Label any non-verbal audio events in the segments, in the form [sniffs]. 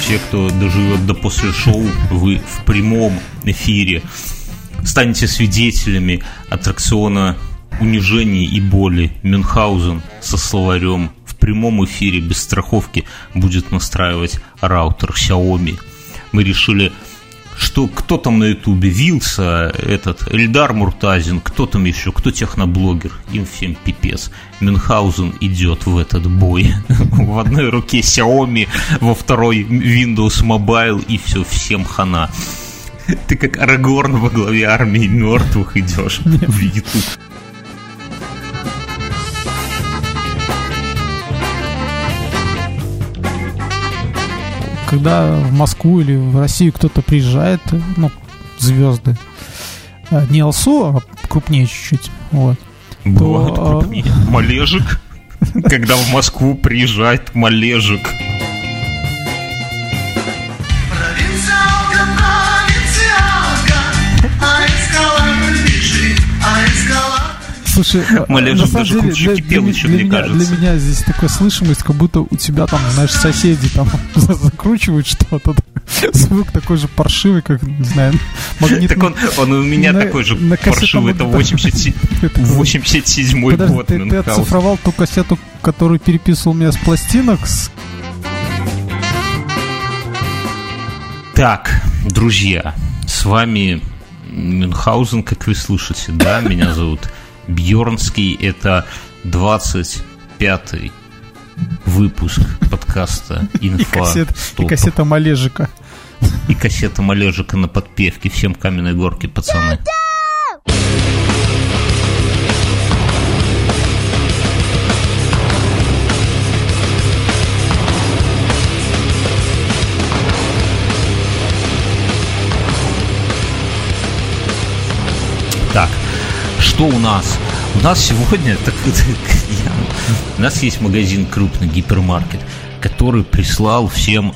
все, кто доживет до после шоу, вы в прямом эфире станете свидетелями аттракциона унижения и боли Мюнхгаузен со словарем в прямом эфире без страховки будет настраивать раутер Xiaomi. Мы решили что кто там на ютубе, Вилса, этот, Эльдар Муртазин, кто там еще, кто техноблогер, им всем пипец. Мюнхгаузен идет в этот бой. [laughs] В одной руке Xiaomi, во второй Windows Mobile, и все, всем хана. Ты как Арагорн во главе армии мертвых идешь в YouTube. Когда в Москву или в Россию кто-то приезжает, ну, звезды, э, не ЛСУ, а крупнее чуть-чуть, вот. Бывает то, э, крупнее. Малежик, [laughs] когда в Москву приезжает Малежик. Слушай, [laughs] Малежин на самом деле, для, для, еще, для, меня, кажется. для меня здесь такая слышимость, как будто у тебя там, знаешь, соседи там [laughs] закручивают что-то. Звук такой же паршивый, как, не знаю, магнитный. Так он, он у меня на, такой же на паршивый, это 87-й [laughs] год. Ты, ты оцифровал ту кассету, которую переписывал меня с пластинок, с Так, друзья, с вами Мюнхгаузен, как вы слышите, да, меня зовут Бьорнский. Это 25-й выпуск подкаста [laughs] «Инфа и, кассет, и кассета Малежика. И кассета Малежика на подпевке. Всем каменной горки, пацаны. Так, что у нас? У нас сегодня [laughs] так, я, у нас есть магазин крупный гипермаркет, который прислал всем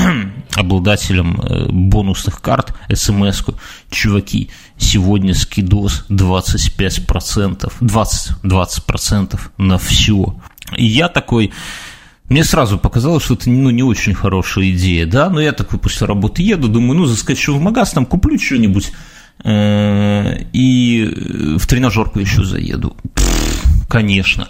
[clears throat] обладателям э, бонусных карт смс-ку. Чуваки, сегодня скидос 25%, 20, 20% на все. И я такой, мне сразу показалось, что это ну, не очень хорошая идея, да, но я такой после работы еду, думаю, ну, заскочу в магаз, там куплю что-нибудь и в тренажерку еще заеду. Конечно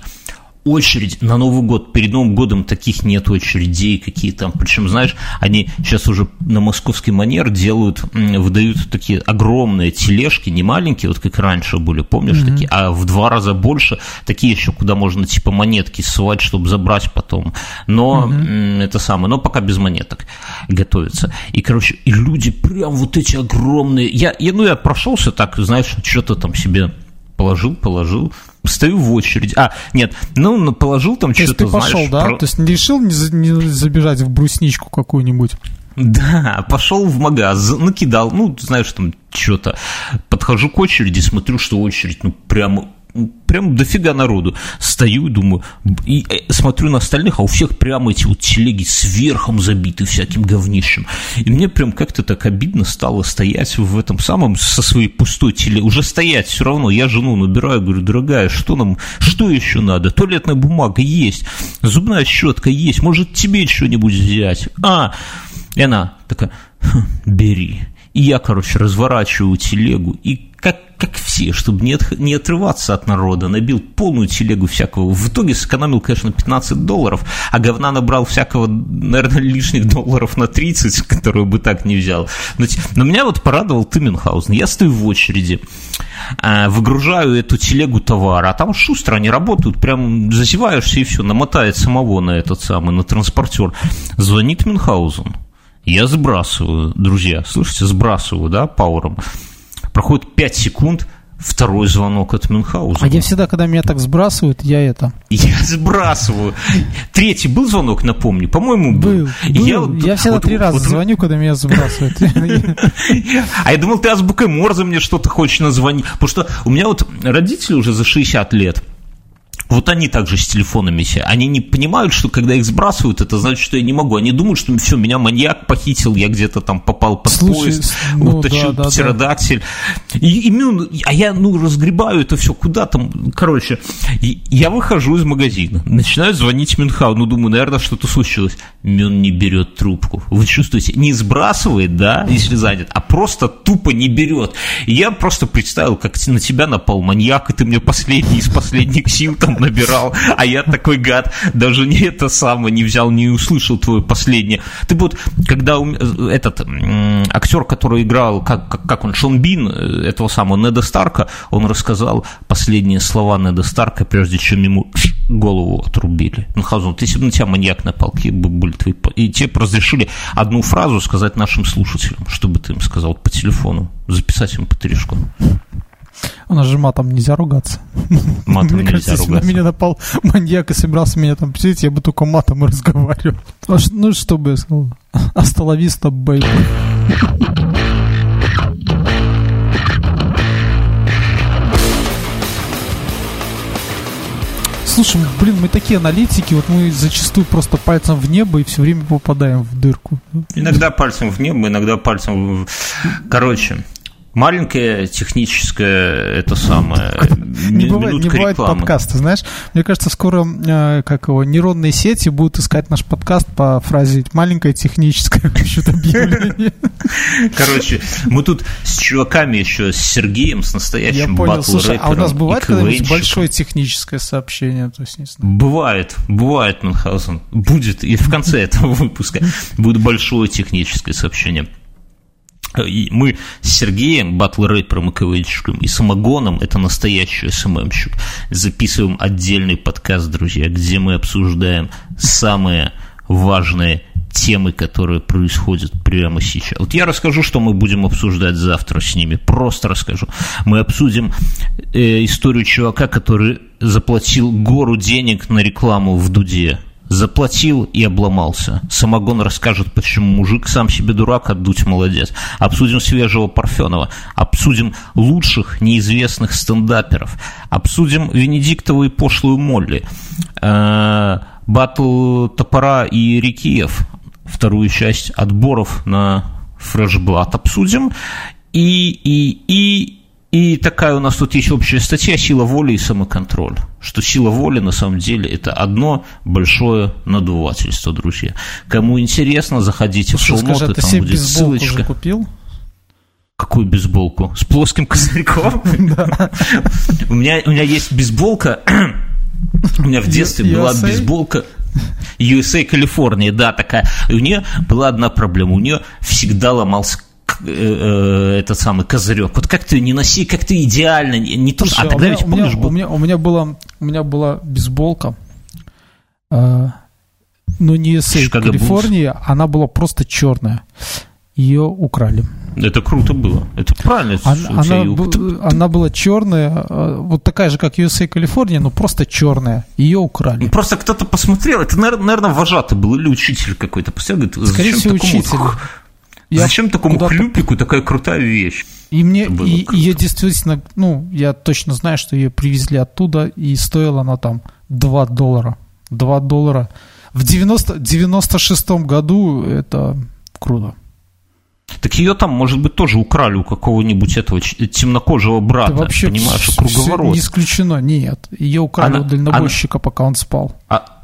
очередь на Новый год. Перед Новым годом таких нет очередей, какие там. Причем, знаешь, они сейчас уже на московский манер делают, выдают такие огромные тележки, не маленькие, вот как раньше были, помнишь, mm-hmm. такие, а в два раза больше, такие еще, куда можно типа монетки ссылать, чтобы забрать потом. Но mm-hmm. это самое, но пока без монеток готовится. И, короче, и люди прям вот эти огромные. Я, я ну, я прошелся так, знаешь, что-то там себе положил, положил, стою в очередь. А, нет, ну, положил там что-то, ты пошел, знаешь, да? Про... То есть не решил не, за, не забежать в брусничку какую-нибудь? Да, пошел в магаз, накидал, ну, знаешь, там что-то. Подхожу к очереди, смотрю, что очередь, ну, прямо прям дофига народу. Стою и думаю, и э, смотрю на остальных, а у всех прямо эти вот телеги сверхом забиты всяким говнищем. И мне прям как-то так обидно стало стоять в этом самом со своей пустой телегой. Уже стоять все равно. Я жену набираю, говорю, дорогая, что нам, что еще надо? Туалетная бумага есть, зубная щетка есть, может тебе что-нибудь взять? А, и она такая, «Хм, бери. И я, короче, разворачиваю телегу и как, как все, чтобы не, от, не отрываться от народа, набил полную телегу всякого. В итоге сэкономил, конечно, 15 долларов, а говна набрал всякого, наверное, лишних долларов на 30, [laughs] которую бы так не взял. Но, но меня вот порадовал ты, Мюнхгаузен. Я стою в очереди, а, выгружаю эту телегу товара, а там шустро они работают, прям зазеваешься и все, намотает самого на этот самый, на транспортер. Звонит Мюнхгаузен. Я сбрасываю, друзья, слышите, сбрасываю, да, пауэром. Проходит 5 секунд, второй звонок от Мюнхгаузена. А я всегда, когда меня так сбрасывают, я это... Я сбрасываю. Третий был звонок, напомню? По-моему, был. был. Я, я всегда вот, три раза вот, звоню, когда меня сбрасывают. [laughs] А я думал, ты азбукой Морзе мне что-то хочешь назвонить. Потому что у меня вот родители уже за 60 лет, Вот они также с телефонами все. Они не понимают, что когда их сбрасывают, это значит, что я не могу. Они думают, что все, меня маньяк похитил, я где-то там попал под Слушай, поезд, ну, уточил да, да, птеродактиль. Да. И, и, ну, а я, ну, разгребаю это все куда там. Короче, я выхожу из магазина, начинаю звонить Мюнхау. Ну, думаю, наверное, что-то случилось. Мюн не берет трубку. Вы чувствуете? Не сбрасывает, да, если занят, а просто тупо не берет. И я просто представил, как на тебя напал маньяк, и ты мне последний из последних сил там [laughs] набирал, а я такой гад, даже не это самое не взял, не услышал твое последнее. Ты вот, когда этот актер, который играл, как, как, как он, Шон Бин, э, этого самого Неда Старка, он рассказал последние слова Неда Старка, прежде чем ему [sniffs] голову отрубили. Ну, Хазун, если бы на тебя маньяк напал, какие бы были твои... И тебе разрешили одну фразу сказать нашим слушателям, чтобы ты им сказал по телефону, записать им по тришку. У нас же матом нельзя ругаться. Матом Мне нельзя кажется, ругаться. если на меня напал маньяк и собирался меня там писать, я бы только матом и разговаривал. А, ну, что бы я сказал? Астоловиста, бейби. Слушай, блин, мы такие аналитики, вот мы зачастую просто пальцем в небо и все время попадаем в дырку. Иногда пальцем в небо, иногда пальцем в... Короче, маленькое техническое это самое не бывает, не бывает подкаста, знаешь. Мне кажется, скоро э, как его нейронные сети будут искать наш подкаст по фразе что-то объявление. Короче, мы тут с чуваками еще с Сергеем, с настоящим Я понял. Слушай, а у нас бывает когда-нибудь большое техническое сообщение? То есть, не знаю. Бывает, бывает, Мюнхгаузен. Будет, и в конце этого выпуска будет большое техническое сообщение. И мы с Сергеем, батл рэпером и КВНщиком, и Самогоном, это настоящий СММщик, записываем отдельный подкаст, друзья, где мы обсуждаем самые важные темы, которые происходят прямо сейчас. Вот я расскажу, что мы будем обсуждать завтра с ними. Просто расскажу. Мы обсудим э, историю чувака, который заплатил гору денег на рекламу в Дуде. Заплатил и обломался. Самогон расскажет, почему мужик сам себе дурак, отдуть а молодец. Обсудим свежего Парфенова. Обсудим лучших неизвестных стендаперов. Обсудим Венедиктова и пошлую Молли. Э, батл Топора и Рикиев. Вторую часть отборов на фрешблат обсудим. И, и, и, и такая у нас тут есть общая статья «Сила воли и самоконтроль». Что сила воли на самом деле это одно большое надувательство, друзья. Кому интересно, заходите Слушай, в шоу-ноты, там будет ссылочка. Уже купил? Какую бейсболку? С плоским козырьком? [laughs] У меня у меня есть бейсболка. [clears throat] У меня в детстве была бейсболка. USA Калифорния, да, такая. И у нее была одна проблема. У нее всегда ломался Э, э, этот самый козырек. Вот как ты не носи, как ты идеально, не то, Слушай, а тогда ведь помнишь, у меня, у меня была, у меня была бейсболка, э, но не из Калифорнии, она была просто черная. Ее украли. Это круто было. Это правильно. Она, она, б, она была черная, э, вот такая же, как USA Калифорния, но просто черная. Ее украли. Ну, просто кто-то посмотрел. Это, наверное, вожатый был или учитель какой-то. Скорее всего, учитель. Я Зачем такому хлюпику такая крутая вещь? И мне, и, ее действительно, ну, я точно знаю, что ее привезли оттуда, и стоила она там 2 доллара. 2 доллара. В 90, 96-м году это круто. Так ее там, может быть, тоже украли у какого-нибудь этого темнокожего брата, да вообще понимаешь, круговорот. Не исключено, нет. Ее украли она, у дальнобойщика, она... пока он спал. А,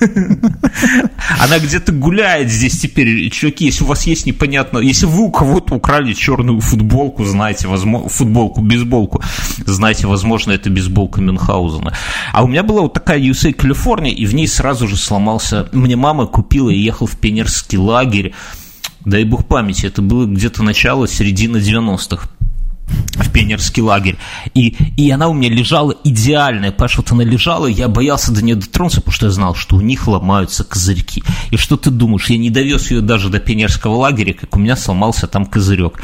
[laughs] она где-то гуляет здесь теперь. Чуваки, если у вас есть непонятно... Если вы у кого-то украли черную футболку, знаете, возможно, футболку, бейсболку, знаете, возможно, это бейсболка Мюнхгаузена. А у меня была вот такая USA Калифорния, и в ней сразу же сломался... Мне мама купила и ехал в пионерский лагерь. Дай бог памяти, это было где-то начало, середина 90-х в пионерский лагерь. И, и она у меня лежала идеальная, понимаешь, вот она лежала, я боялся до нее дотронуться, потому что я знал, что у них ломаются козырьки. И что ты думаешь, я не довез ее даже до пионерского лагеря, как у меня сломался там козырек.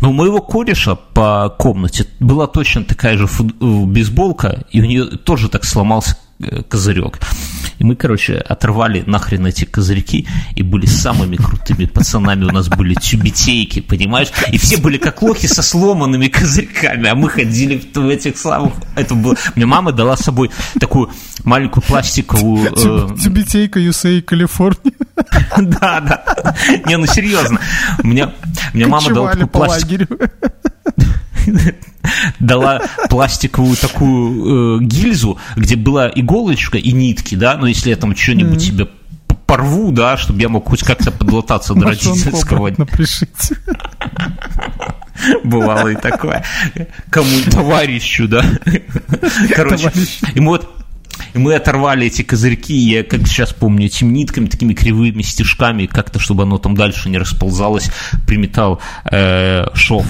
Но у моего кореша по комнате была точно такая же фут... Э, бейсболка, и у нее тоже так сломался козырек. И мы, короче, оторвали нахрен эти козырьки и были самыми крутыми пацанами. У нас были тюбетейки, понимаешь? И все были как лохи со сломанными козырьками, а мы ходили в этих самых... Это было... Мне мама дала с собой такую маленькую пластиковую... Э... Тюбетейка USA Калифорния. [laughs] Да, да. Не, ну серьезно. Мне, мне мама дала такую пластиковую [laughs] дала пластиковую такую э, гильзу, где была иголочка и нитки, да, но ну, если я там что-нибудь mm-hmm. себе порву, да, чтобы я мог хоть как-то подлататься до родительского. Напишите. Бывало и такое. Кому товарищу, да. Короче, и вот и мы оторвали эти козырьки, я как сейчас помню, этими нитками, такими кривыми стежками, как-то, чтобы оно там дальше не расползалось, приметал э, шов.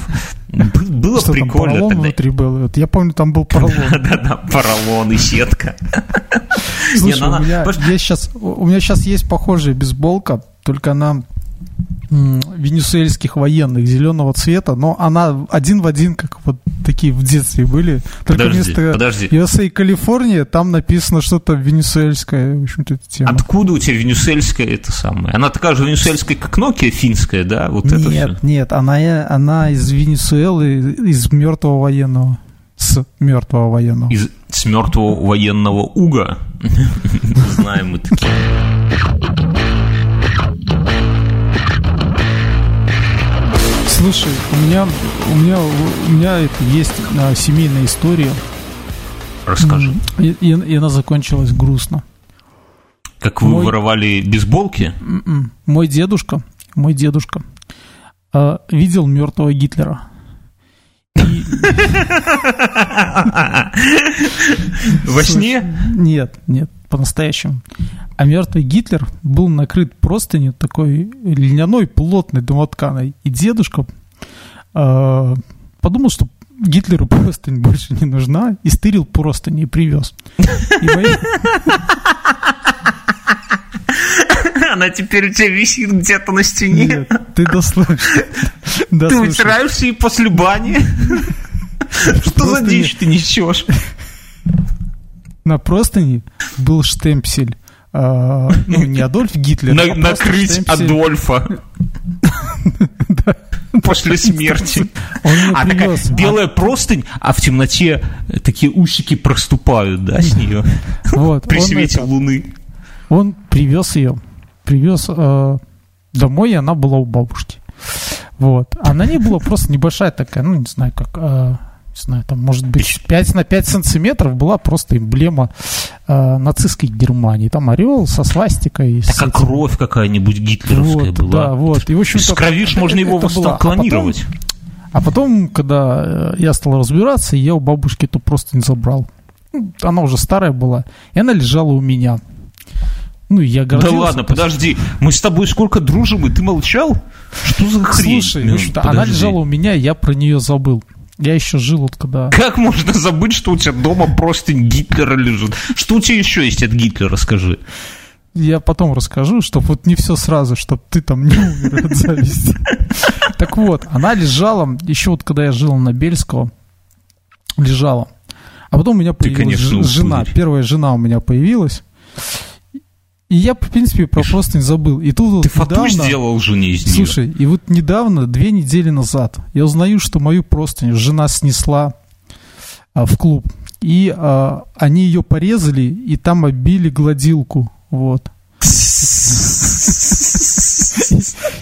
Было Что прикольно там, тогда. внутри был? Вот я помню, там был поролон. [laughs] Да-да, поролон и сетка. [laughs] Слушай, у меня сейчас, у меня сейчас есть похожая бейсболка, только она венесуэльских военных зеленого цвета, но она один в один, как такие в детстве были. Только подожди, вместо подожди. USA Калифорния там написано что-то венесуэльское. В общем-то, эта тема. Откуда у тебя венесуэльская это самое? Она такая же венесуэльская, как Nokia финская, да? Вот нет, это нет, она, она из Венесуэлы, из мертвого военного. С мертвого военного. Из, с мертвого военного уга. [laughs] Знаем мы такие. Слушай, у меня, у меня, у меня это есть а, семейная история. Расскажи. И, и, и она закончилась грустно. Как вы мой, воровали бейсболки? М-м. Мой дедушка, мой дедушка э, видел мертвого Гитлера. [laughs] Во сне? Нет, нет, по-настоящему. А мертвый Гитлер был накрыт простынью такой льняной, плотной домотканой. И дедушка э, подумал, что Гитлеру [laughs] простынь больше не нужна, и стырил простынь и привез. [laughs] Она теперь у тебя висит где-то на стене. Нет, ты дослушай. Ты вытираешься и после бани? [laughs] Что за дичь ты несешь? На простыне был штемпсель ну, не [laughs] Адольф Гитлер. На, а накрыть Адольфа. После смерти. а такая белая простынь, а в темноте такие усики проступают, да, с нее. Вот. При свете луны. Он привез ее, привез э, домой, и она была у бабушки. Вот. А на ней была просто небольшая такая, ну, не знаю, как э, не знаю, там, может быть, 5 на 5 сантиметров была просто эмблема э, нацистской Германии. Там орел со свастикой. Такая с кровь какая-нибудь гитлеровская вот, была. Да, вот. И, в общем С кровиш можно его клонировать. А потом, а потом, когда э, я стал разбираться, я у бабушки эту просто не забрал. Ну, она уже старая была, и она лежала у меня. Ну, я гордился. Да ладно, подожди, мы с тобой сколько дружим, и ты молчал? Что за хрень? Слушай, ну, она лежала у меня, я про нее забыл. Я еще жил вот когда... Как можно забыть, что у тебя дома просто Гитлера лежит? Что у тебя еще есть от Гитлера, скажи? Я потом расскажу, чтобы вот не все сразу, чтобы ты там не умер от зависти. Так вот, она лежала, еще вот когда я жил на Бельского, лежала. А потом у меня появилась жена, первая жена у меня появилась. И я, в принципе, про просто не забыл. И тут Ты вот недавно, сделал жене из нее. Слушай, и вот недавно, две недели назад, я узнаю, что мою простыню жена снесла а, в клуб. И а, они ее порезали, и там обили гладилку. Вот.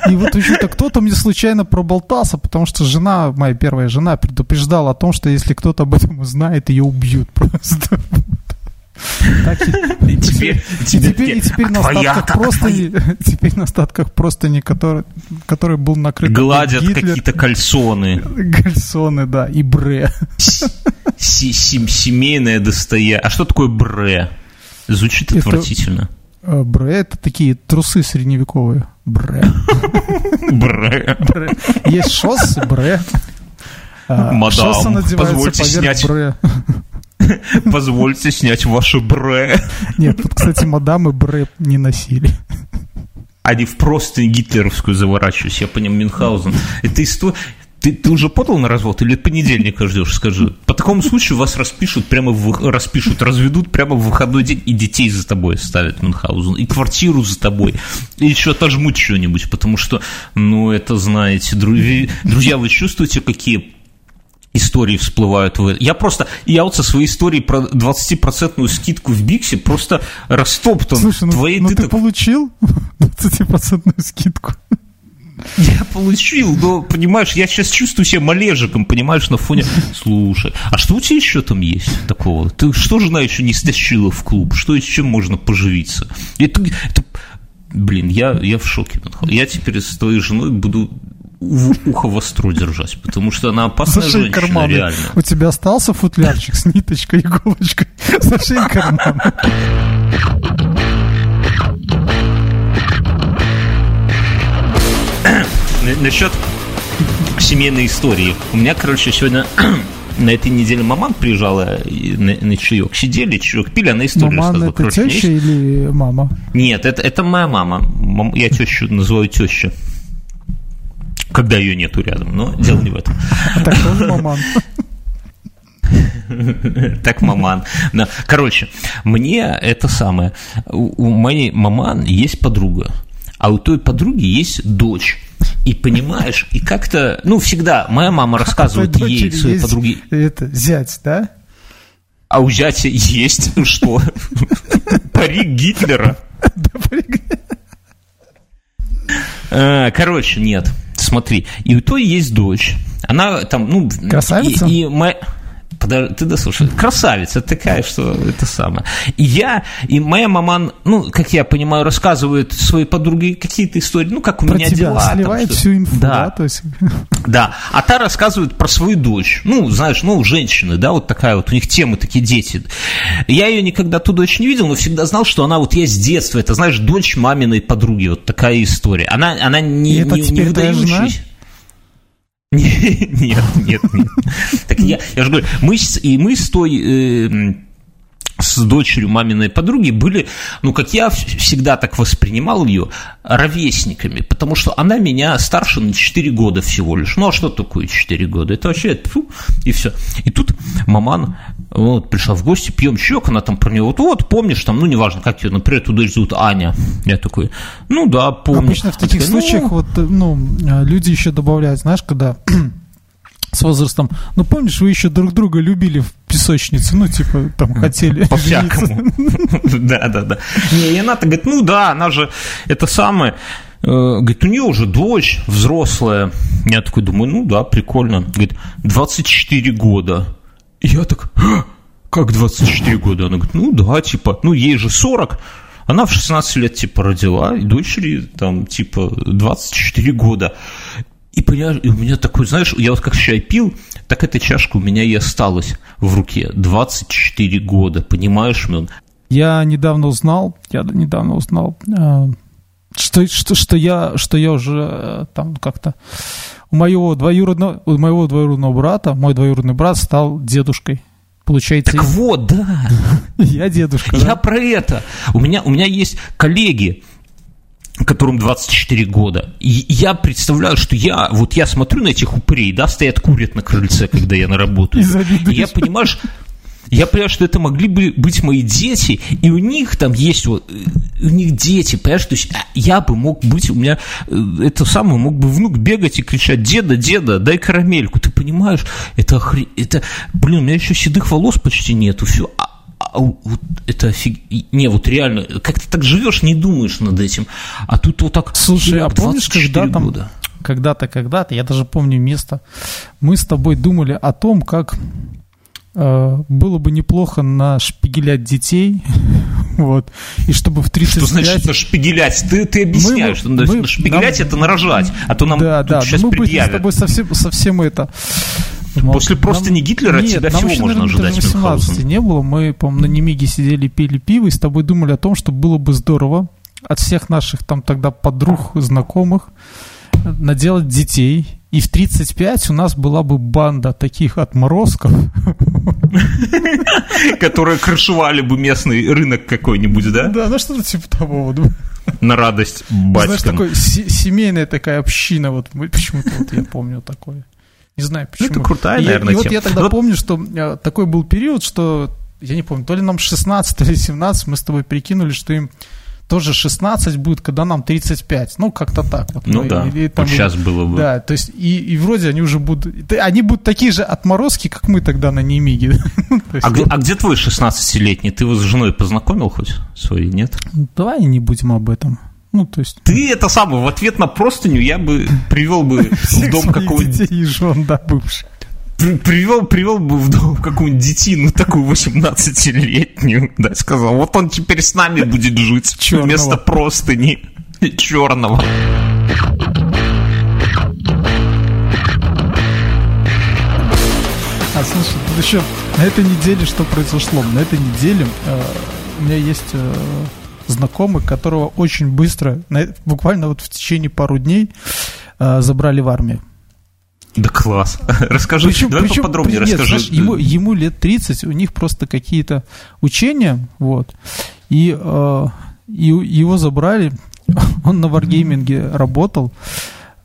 И вот еще-то кто-то мне случайно проболтался, потому что жена, моя первая жена, предупреждала о том, что если кто-то об этом узнает, ее убьют просто. Так, [laughs] и, теперь, теперь, и теперь на остатках просто [laughs] теперь на остатках просто не который, который был накрыт гладят какие-то кальсоны [laughs] кальсоны да и бре семейное достояние а что такое бре звучит отвратительно э, Бре это такие трусы средневековые. Бре. Бре. бре. Есть шоссы, бре. А, Мадам, Шоссы позвольте снять. Бре. [laughs] Позвольте снять ваше бре. Нет, тут, кстати, мадамы бре не носили. Они в просто гитлеровскую заворачиваются, я по ним Мюнхгаузен. Это история... Ты, ты уже подал на развод или понедельника ждешь, скажи? По, таком случае вас распишут прямо в, распишут, разведут прямо в выходной день и детей за тобой ставят Мюнхгаузен, и квартиру за тобой, и еще отожмут что-нибудь, потому что, ну, это, знаете, друзья, друзья вы чувствуете, какие истории всплывают в Я просто, я вот со своей историей про 20% скидку в Биксе просто растоптан. Слушай, ну, Твоей, ну ты, ты так... получил [laughs] 20% скидку? Я получил, но, понимаешь, я сейчас чувствую себя малежиком, понимаешь, на фоне... Слушай, а что у тебя еще там есть такого? Ты что жена еще не стащила в клуб? Что еще можно поживиться? Это, это... Блин, я, я в шоке. Я теперь с твоей женой буду ухо востро держать, потому что она опасная Зашей женщина, карманы. реально. У тебя остался футлярчик с ниточкой, иголочкой? [laughs] Зашей карманы. Насчет семейной истории. У меня, короче, сегодня [clears throat] на этой неделе маман приезжала на, на чаек. Сидели, чаек пили, она историю маман рассказывала. это теща есть... или мама? Нет, это, это моя мама. Я тещу называю теща когда ее нету рядом, но дело не в этом. А так тоже маман. [laughs] Так маман. Короче, мне это самое. У моей маман есть подруга, а у той подруги есть дочь. И понимаешь, и как-то, ну, всегда моя мама рассказывает ей, своей подруге. Это зять, да? А у зятя есть что? [laughs] Парик Гитлера. Э, короче, нет смотри, и у той есть дочь. Она там, ну... Красавица? И, и моя... Подожди, ты дослушай. Красавица такая, что это самое. И я, и моя мама, ну, как я понимаю, рассказывает своей подруге какие-то истории, ну, как у про меня тебя дела. сливает там, всю инфу, да, да, то есть... [laughs] Да, а та рассказывает про свою дочь. Ну, знаешь, ну, женщины, да, вот такая вот, у них темы такие дети. Я ее никогда ту дочь не видел, но всегда знал, что она вот есть с детства. Это, знаешь, дочь маминой подруги, вот такая история. Она, она не, и не, не выдающаяся. [laughs] Нет, нет, нет. Так я, я же говорю, мы, и мы с той э, с дочерью маминой подруги были, ну, как я всегда так воспринимал ее, ровесниками, потому что она меня старше на 4 года всего лишь. Ну, а что такое 4 года? Это вообще, фу, и все. И тут маман вот, пришла в гости, пьем чек, она там про нее, вот, вот, помнишь, там, ну, неважно, как ее, например, дочь зовут Аня. Я такой, ну, да, помню. Обычно в таких такая, случаях, ну, вот, ну, люди еще добавляют, знаешь, когда [clears throat] с возрастом. Ну, помнишь, вы еще друг друга любили в песочнице, ну, типа, там, хотели По-всякому. [laughs] Да, да, да. Не, и она-то говорит, ну, да, она же, это самое, э, Говорит, у нее уже дочь взрослая. Я такой думаю, ну да, прикольно. Говорит, 24 года. Я так, «А, как 24 года? Она говорит, ну да, типа, ну ей же 40. Она в 16 лет, типа, родила, и дочери, там, типа, 24 года. И, понимаешь, и у меня такой, знаешь, я вот как чай пил, так эта чашка у меня и осталась в руке. 24 года, понимаешь, Мен? Я недавно узнал, я недавно узнал, э, что, что, что, я, что я уже э, там как-то... У моего двоюродного, у моего двоюродного брата, мой двоюродный брат стал дедушкой. Получается... Так вот, да. [laughs] Я дедушка. Я про это. У меня, у меня есть коллеги, которым 24 года. И я представляю, что я, вот я смотрю на этих упырей, да, стоят, курят на крыльце, когда я на работу. И, я понимаю, я понимаю, что это могли бы быть мои дети, и у них там есть вот, э, у них дети, понимаешь, то есть а, я бы мог быть, у меня э, это самое, мог бы внук бегать и кричать, деда, деда, дай карамельку, ты понимаешь, это, охр... это, блин, у меня еще седых волос почти нету, все, а а вот это офиг... Не, вот реально, как ты так живешь, не думаешь над этим. А тут вот так... Слушай, а помнишь, когда там... Года. Когда-то, когда-то, я даже помню место, мы с тобой думали о том, как было бы неплохо нашпигелять детей, [laughs] вот, и чтобы в 35... Что значит нашпигелять? Ты, ты объясняешь, мы, что мы, нашпигелять нам... это нарожать, а то нам да, да, сейчас мы предъявят. с тобой совсем, совсем это После просто нам... не Гитлера Нет, от тебя всего можно ожидать 18 не было. Мы, по-моему, на Немиге сидели, пили пиво и с тобой думали о том, что было бы здорово от всех наших там тогда подруг, знакомых наделать детей. И в 35 у нас была бы банда таких отморозков. Которые крышевали бы местный рынок какой-нибудь, да? Да, ну что-то типа того. На радость батькам. Знаешь, такой семейная такая община, вот почему-то вот я помню такое. Не знаю почему. Ну, это крутая, наверное, И вот я тогда помню, что э, такой был период, что, я не помню, то ли нам 16, то ли 17, мы с тобой прикинули, что им тоже 16 будет, когда нам 35. Ну, как-то так. Вот. Ну, ну да, и, и, там, вот сейчас было бы. Да, то есть, и, и вроде они уже будут... Они будут такие же отморозки, как мы тогда на Немиге. [laughs] а, где, а где твой 16-летний? Ты его с женой познакомил хоть своей, нет? Давай не будем об этом. Ну, то есть... Ты это самое, в ответ на простыню я бы привел бы в [laughs] дом какого-нибудь... детей и жен, да, бывших привел, привел бы в дом какую-нибудь детину, такую 18-летнюю, да, сказал, вот он теперь с нами будет жить Черного. вместо простыни черного. А слушай, тут еще на этой неделе что произошло? На этой неделе э, у меня есть э, знакомый, которого очень быстро, на, буквально вот в течение пару дней э, забрали в армию. Да класс. [laughs] Расскажи, причем, давай причем, поподробнее нет, расскажи. Знаешь, ему, ему лет 30, у них просто какие-то учения, вот, и, э, и его забрали, [laughs] он на варгейминге работал,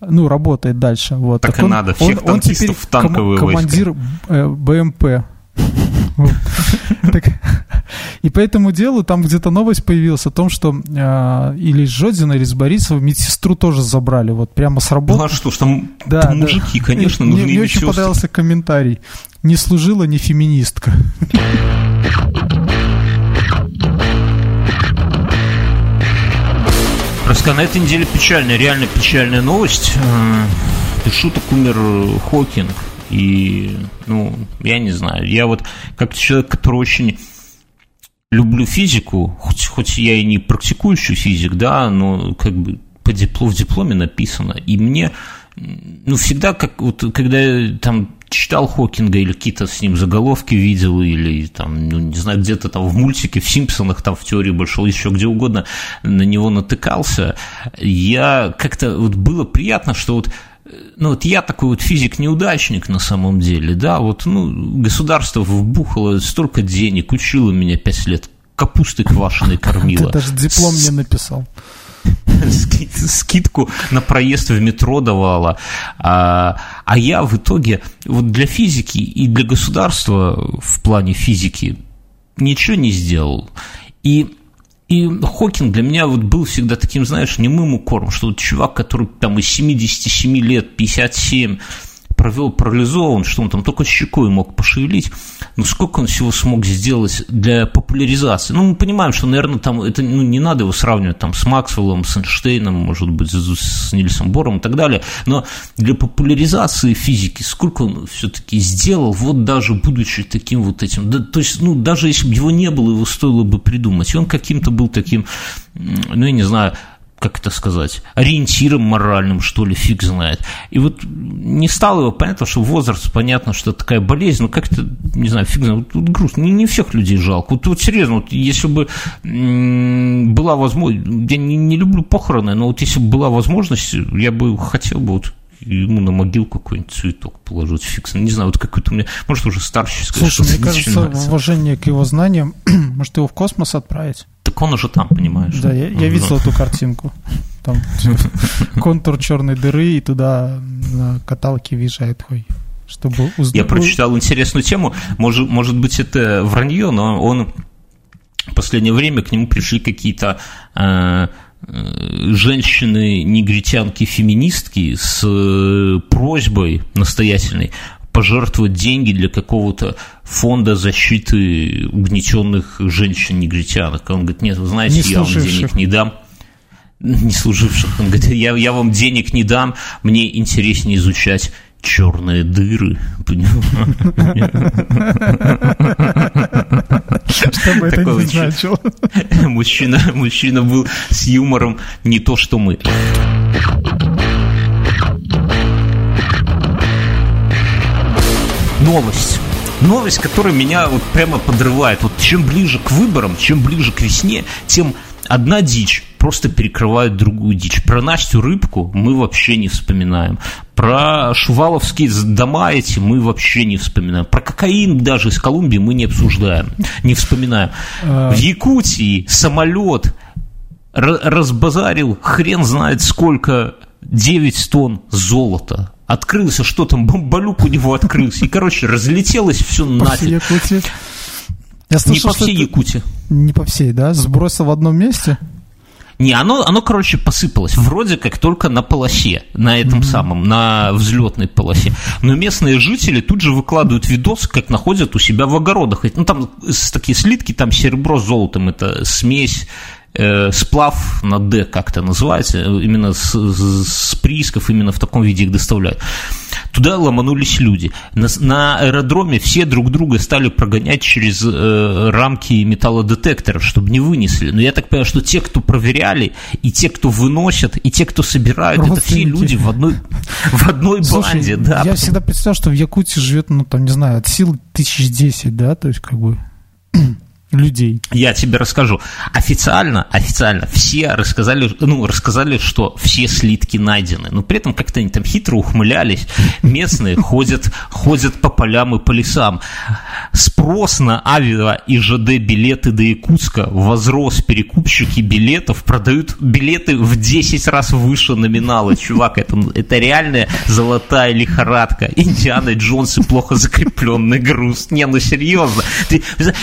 ну, работает дальше. Вот. Так, так и он, надо, всех он, он теперь в танковые ком- командир э, БМП. [laughs] И по этому делу там где-то новость появилась о том, что э, или из Жодина, или из Борисова медсестру тоже забрали, вот прямо с работы. Ну а что ж, там, да, там да. мужики, конечно, нужны Мне, мне очень понравился комментарий. Не служила, не феминистка. Просто на этой неделе печальная, реально печальная новость. Без шуток умер Хокинг. И, ну, я не знаю, я вот как человек, который очень люблю физику, хоть, хоть я и не практикующий физик, да, но как бы по диплому, в дипломе написано, и мне, ну, всегда, как вот, когда я там читал Хокинга или какие-то с ним заголовки видел, или там, ну, не знаю, где-то там в мультике, в Симпсонах, там в теории большого, еще где угодно на него натыкался, я как-то, вот было приятно, что вот ну вот я такой вот физик-неудачник на самом деле, да, вот, ну, государство вбухало столько денег, учило меня пять лет, капусты квашеной кормило. [laughs] Ты даже диплом мне написал. [laughs] Скидку на проезд в метро давала. А, а я в итоге вот для физики и для государства в плане физики ничего не сделал. И и Хокинг для меня вот был всегда таким, знаешь, немым укором, что вот чувак, который там из 77 лет, 57, провел парализован, что он там только щекой мог пошевелить, но сколько он всего смог сделать для популяризации. Ну, мы понимаем, что, наверное, там это ну, не надо его сравнивать там, с Максвеллом, с Эйнштейном, может быть, с, с Нильсом Бором и так далее, но для популяризации физики сколько он все-таки сделал, вот даже будучи таким вот этим, да, то есть, ну, даже если бы его не было, его стоило бы придумать, и он каким-то был таким, ну, я не знаю, как это сказать, ориентиром моральным, что ли, фиг знает. И вот не стало его понятно, что возраст, понятно, что такая болезнь, но как-то, не знаю, фиг знает, вот, вот грустно, не, не всех людей жалко. Вот, вот серьезно, вот если бы м- была возможность, я не, не люблю похороны, но вот если бы была возможность, я бы хотел бы вот ему на могилку какой-нибудь цветок положить фикс. Не знаю, вот какой-то у меня, может, уже старческий. Слушай, мне кажется, уважение к его знаниям, [clears throat] может, его в космос отправить? Так он уже там, понимаешь? Да, я, я видел эту картинку. Там контур черной дыры, и туда на каталке въезжает ой, чтобы узнать. Я прочитал интересную тему. Может, может быть, это вранье, но он в последнее время к нему пришли какие-то э, женщины-негритянки-феминистки с э, просьбой настоятельной пожертвовать деньги для какого-то фонда защиты угнетенных женщин-негритянок. Он говорит, нет, вы знаете, не я вам денег не дам [laughs] не служивших. Он говорит, я, я вам денег не дам, мне интереснее изучать черные дыры. [laughs] Что бы это ни значило. [laughs] Мужчина, мужчина был с юмором не то, что мы. Новость. Новость, которая меня вот прямо подрывает. Вот чем ближе к выборам, чем ближе к весне, тем одна дичь просто перекрывает другую дичь. Про Настю Рыбку мы вообще не вспоминаем. Про шуваловские дома эти мы вообще не вспоминаем. Про кокаин даже из Колумбии мы не обсуждаем, не вспоминаем. А. В Якутии самолет разбазарил хрен знает сколько 9 тонн золота открылся, что там, бомбалюк у него открылся. И, короче, разлетелось все нафиг. Я слышал, не по всей Якутии. Не по всей, да? Сбросил в одном месте? Не, оно, оно, короче, посыпалось. Вроде как только на полосе, на этом mm-hmm. самом, на взлетной полосе. Но местные жители тут же выкладывают видосы, как находят у себя в огородах. Ну, там такие слитки, там серебро с золотом, это смесь э, сплав на Д как-то называется, именно с, с приисков именно в таком виде их доставляют. Туда ломанулись люди. На, на аэродроме все друг друга стали прогонять через э, рамки металлодетекторов, чтобы не вынесли. Но я так понимаю, что те, кто проверяли, и те, кто выносят, и те, кто собирают, это все люди в одной, в одной Слушай, банде. Да. Я всегда представлял, что в Якутии живет, ну там, не знаю, от сил тысяч десять, да, то есть как бы людей. Я тебе расскажу. Официально, официально все рассказали, ну, рассказали, что все слитки найдены. Но при этом как-то они там хитро ухмылялись. Местные [laughs] ходят, ходят по полям и по лесам. Спрос на авиа и ЖД билеты до Якутска возрос. Перекупщики билетов продают билеты в 10 раз выше номинала. [laughs] Чувак, это, это реальная золотая лихорадка. Индиана Джонс и плохо закрепленный груз. Не, ну серьезно.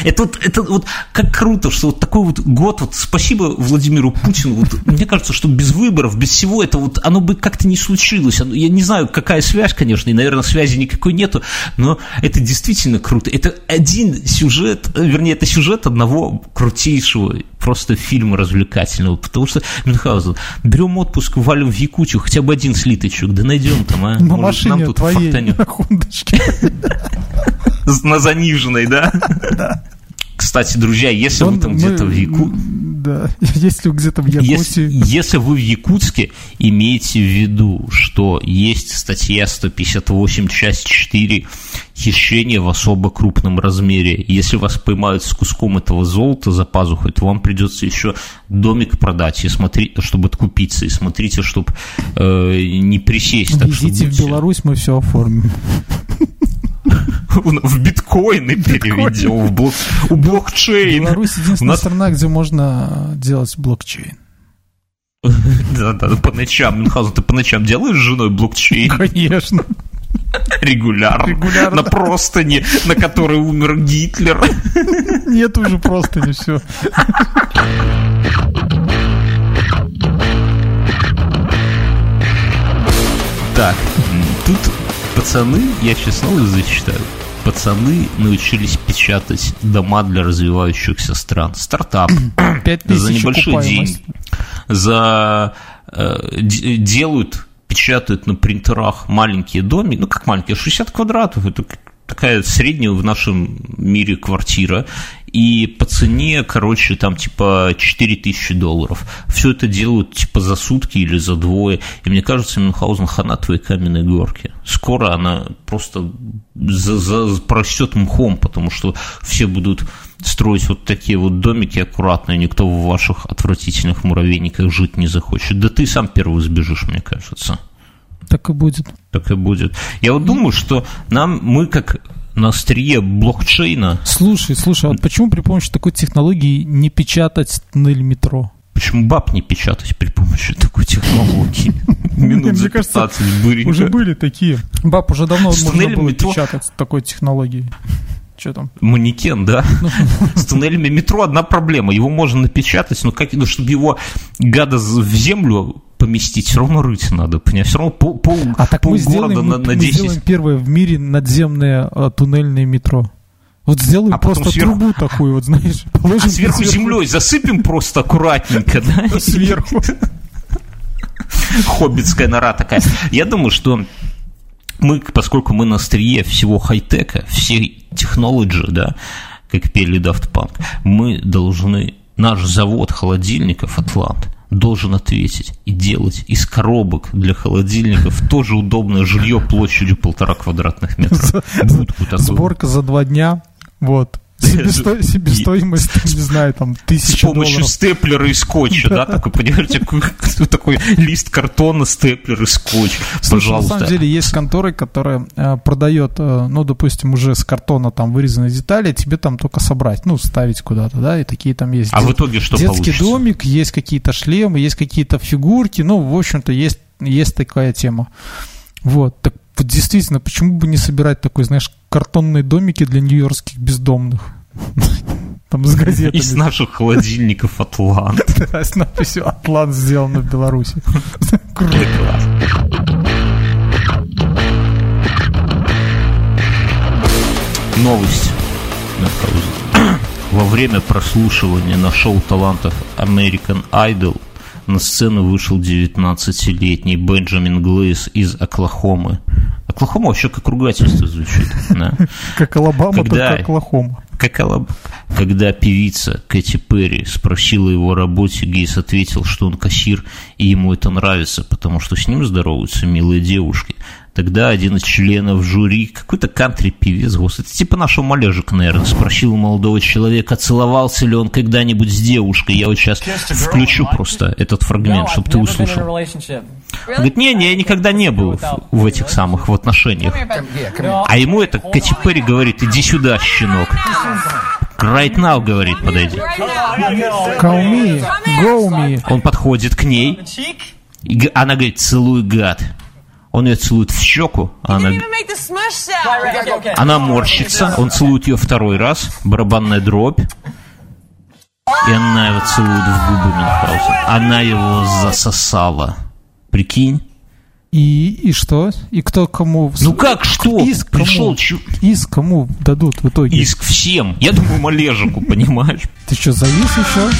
Это вот, это вот вот как круто, что вот такой вот год, вот спасибо Владимиру Путину, вот мне кажется, что без выборов, без всего это вот оно бы как-то не случилось. Я не знаю, какая связь, конечно, и, наверное, связи никакой нету, но это действительно круто. Это один сюжет, вернее, это сюжет одного крутейшего просто фильма развлекательного, потому что Мюнхгаузен, берем отпуск, валим в Якутию, хотя бы один слиточек, да найдем там, а? На Может, машине нам тут твоей, на хундочке. [laughs] На заниженной, да? Да. Кстати, друзья, если Он, вы там где-то в Якутске... Да, [laughs] если где-то в Якутии... Если, если вы в Якутске, имейте в виду, что есть статья 158, часть 4, хищение в особо крупном размере. Если вас поймают с куском этого золота за пазухой, то вам придется еще домик продать, и смотрите, чтобы откупиться, и смотрите, чтобы э, не присесть. Так, в Беларусь, мы все оформим. В биткоины переведем, в блок, у блокчейн. Беларусь единственная нас... страна, где можно делать блокчейн. [laughs] Да, да, по ночам, Мюнхгаузен, ты по ночам делаешь с женой блокчейн? Конечно. Регулярно. Регулярно. На простыне, на которой умер Гитлер. [laughs] Нет уже простыни, все. Так, тут пацаны, я сейчас новость зачитаю, пацаны научились печатать дома для развивающихся стран. Стартап. [clears throat] За небольшой день. За э, делают печатают на принтерах маленькие доми, ну как маленькие, 60 квадратов, это такая средняя в нашем мире квартира, и по цене, короче, там типа 4000 долларов. Все это делают типа за сутки или за двое. И мне кажется, Мюнхгаузен хана твоей каменной горки. Скоро она просто за, за, прорастет мхом, потому что все будут строить вот такие вот домики аккуратные, никто в ваших отвратительных муравейниках жить не захочет. Да ты сам первый сбежишь, мне кажется. Так и будет. Так и будет. Я вот думаю, что нам, мы как на острие блокчейна... Слушай, слушай, а вот почему при помощи такой технологии не печатать туннель метро? Почему баб не печатать при помощи такой технологии? [laughs] Минут за 15 Уже были такие. Баб уже давно можно было печатать с такой технологией. Что там? Манекен, да? [laughs] С туннелями метро одна проблема. Его можно напечатать, но как, ну, чтобы его гада в землю поместить, все равно рыть надо, понимаешь? Все равно пол, пол, а так пол мы сделаем, на, на 10. Мы сделаем первое в мире надземное а, туннельное метро. Вот сделаем а просто сверху... трубу такую, вот знаешь. [laughs] А сверху, сверху землей засыпем просто аккуратненько, да? [laughs] Сверху. Хоббитская нора такая. Я думаю, что мы, поскольку мы на острие всего хай-тека, всей технологии, да, как пели Daft Punk, мы должны, наш завод холодильников «Атлант», должен ответить и делать из коробок для холодильников тоже удобное жилье площадью полтора квадратных метра. Сборка за два дня, вот. Себесто... Себестоимость, не знаю, там, тысяча С помощью долларов. степлера и скотча, да, такой, понимаете, [laughs] такой лист картона, степлер и скотч, пожалуйста. на самом деле есть конторы, которые э, продает, э, ну, допустим, уже с картона там вырезанные детали, тебе там только собрать, ну, ставить куда-то, да, и такие там есть. А в итоге что Детский домик, есть какие-то шлемы, есть какие-то фигурки, ну, в общем-то, есть, есть такая тема. Вот, так вот действительно, почему бы не собирать такой, знаешь, картонные домики для нью-йоркских бездомных? Там с газетами. Из наших холодильников Атлант. [laughs] Да, с надписью «Атлант» сделано в Беларуси. Круто. Новость. Во время прослушивания на шоу талантов American Idol на сцену вышел 19-летний Бенджамин Глейс из Оклахомы. Оклахома вообще как ругательство звучит. [laughs] Да? Как Алабама, Когда... только Оклахома как Алаб... Когда певица Кэти Перри спросила его о работе, Гейс ответил, что он кассир, и ему это нравится, потому что с ним здороваются милые девушки. Тогда один из членов жюри, какой-то кантри-певец, господи, типа нашего Малежик, наверное, спросил у молодого человека, целовался ли он когда-нибудь с девушкой. Я вот сейчас включу просто этот фрагмент, чтобы ты услышал. Он говорит, не-не, я никогда не был в этих самых в отношениях. А ему это Кэти Перри говорит, иди сюда, щенок. Right now, говорит, подойди. Call me, go me. Он подходит к ней, и она говорит, целуй, гад. Он ее целует в щеку, а она, она морщится, он целует ее второй раз, барабанная дробь, и она его целует в губы Мюнхгаузен. Она его засосала. Прикинь? И, и что? И кто кому... Ну как что? Иск Пришел... Кому? Иск кому дадут в итоге? Иск всем. Я думаю, Малежику, понимаешь? Ты что, завис еще?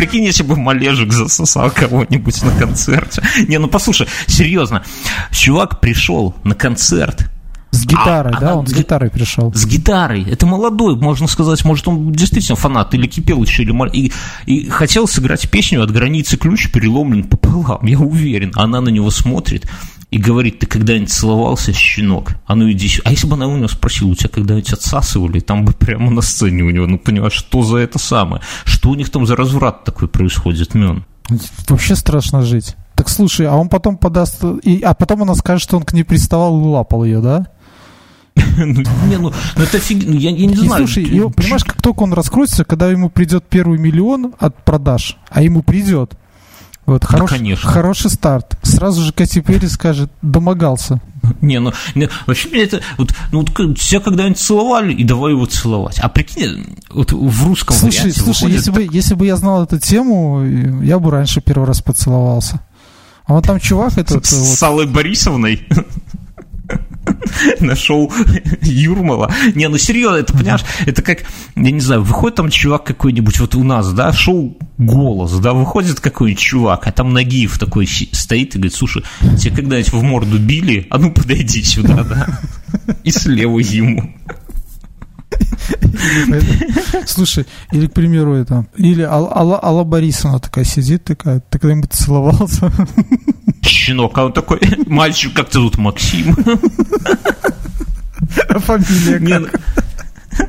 Прикинь, если бы Малежик засосал кого-нибудь на концерте. Не, ну послушай, серьезно. Чувак пришел на концерт, с гитарой, а, да? Он с гитарой пришел. С гитарой. Это молодой, можно сказать, может, он действительно фанат, или кипел еще, или и, и хотел сыграть песню «От границы ключ переломлен пополам», я уверен. Она на него смотрит и говорит, ты когда-нибудь целовался, щенок? А ну иди сюда. А если бы она у него спросила, у тебя когда-нибудь отсасывали, там бы прямо на сцене у него, ну понимаешь, что за это самое? Что у них там за разврат такой происходит, Мен? Вообще страшно жить. Так слушай, а он потом подаст... И, а потом она скажет, что он к ней приставал и лапал ее, да? [laughs] Ну, не, ну, ну это фиг, ну, я, я не знаю. Слушай, его, понимаешь, как только он раскроется, когда ему придет первый миллион от продаж, а ему придет, вот, хорош, да, конечно. Хороший старт. Сразу же Кэти Перри скажет, домогался. [laughs] Не, ну, не, вообще мне это, вот, ну, вот тебя когда-нибудь целовали, и давай его целовать. А прикинь, вот в русском слушай, варианте Слушай, выходит... если, бы, если бы я знал эту тему, я бы раньше первый раз поцеловался. А вот там чувак этот... С, вот... с Аллой Борисовной? [laughs] [laughs] нашел Юрмала. Не, ну серьезно, это, понимаешь, это как, я не знаю, выходит там чувак какой-нибудь, вот у нас, да, шоу «Голос», да, выходит какой-нибудь чувак, а там Нагиев такой стоит и говорит, слушай, тебе когда-нибудь в морду били? А ну подойди сюда, да, и слева ему. Слушай, или, к примеру, это, или Алла, Борисовна такая сидит, такая, ты когда-нибудь целовался? щенок, а он такой, мальчик, как ты тут, Максим? А фамилия как?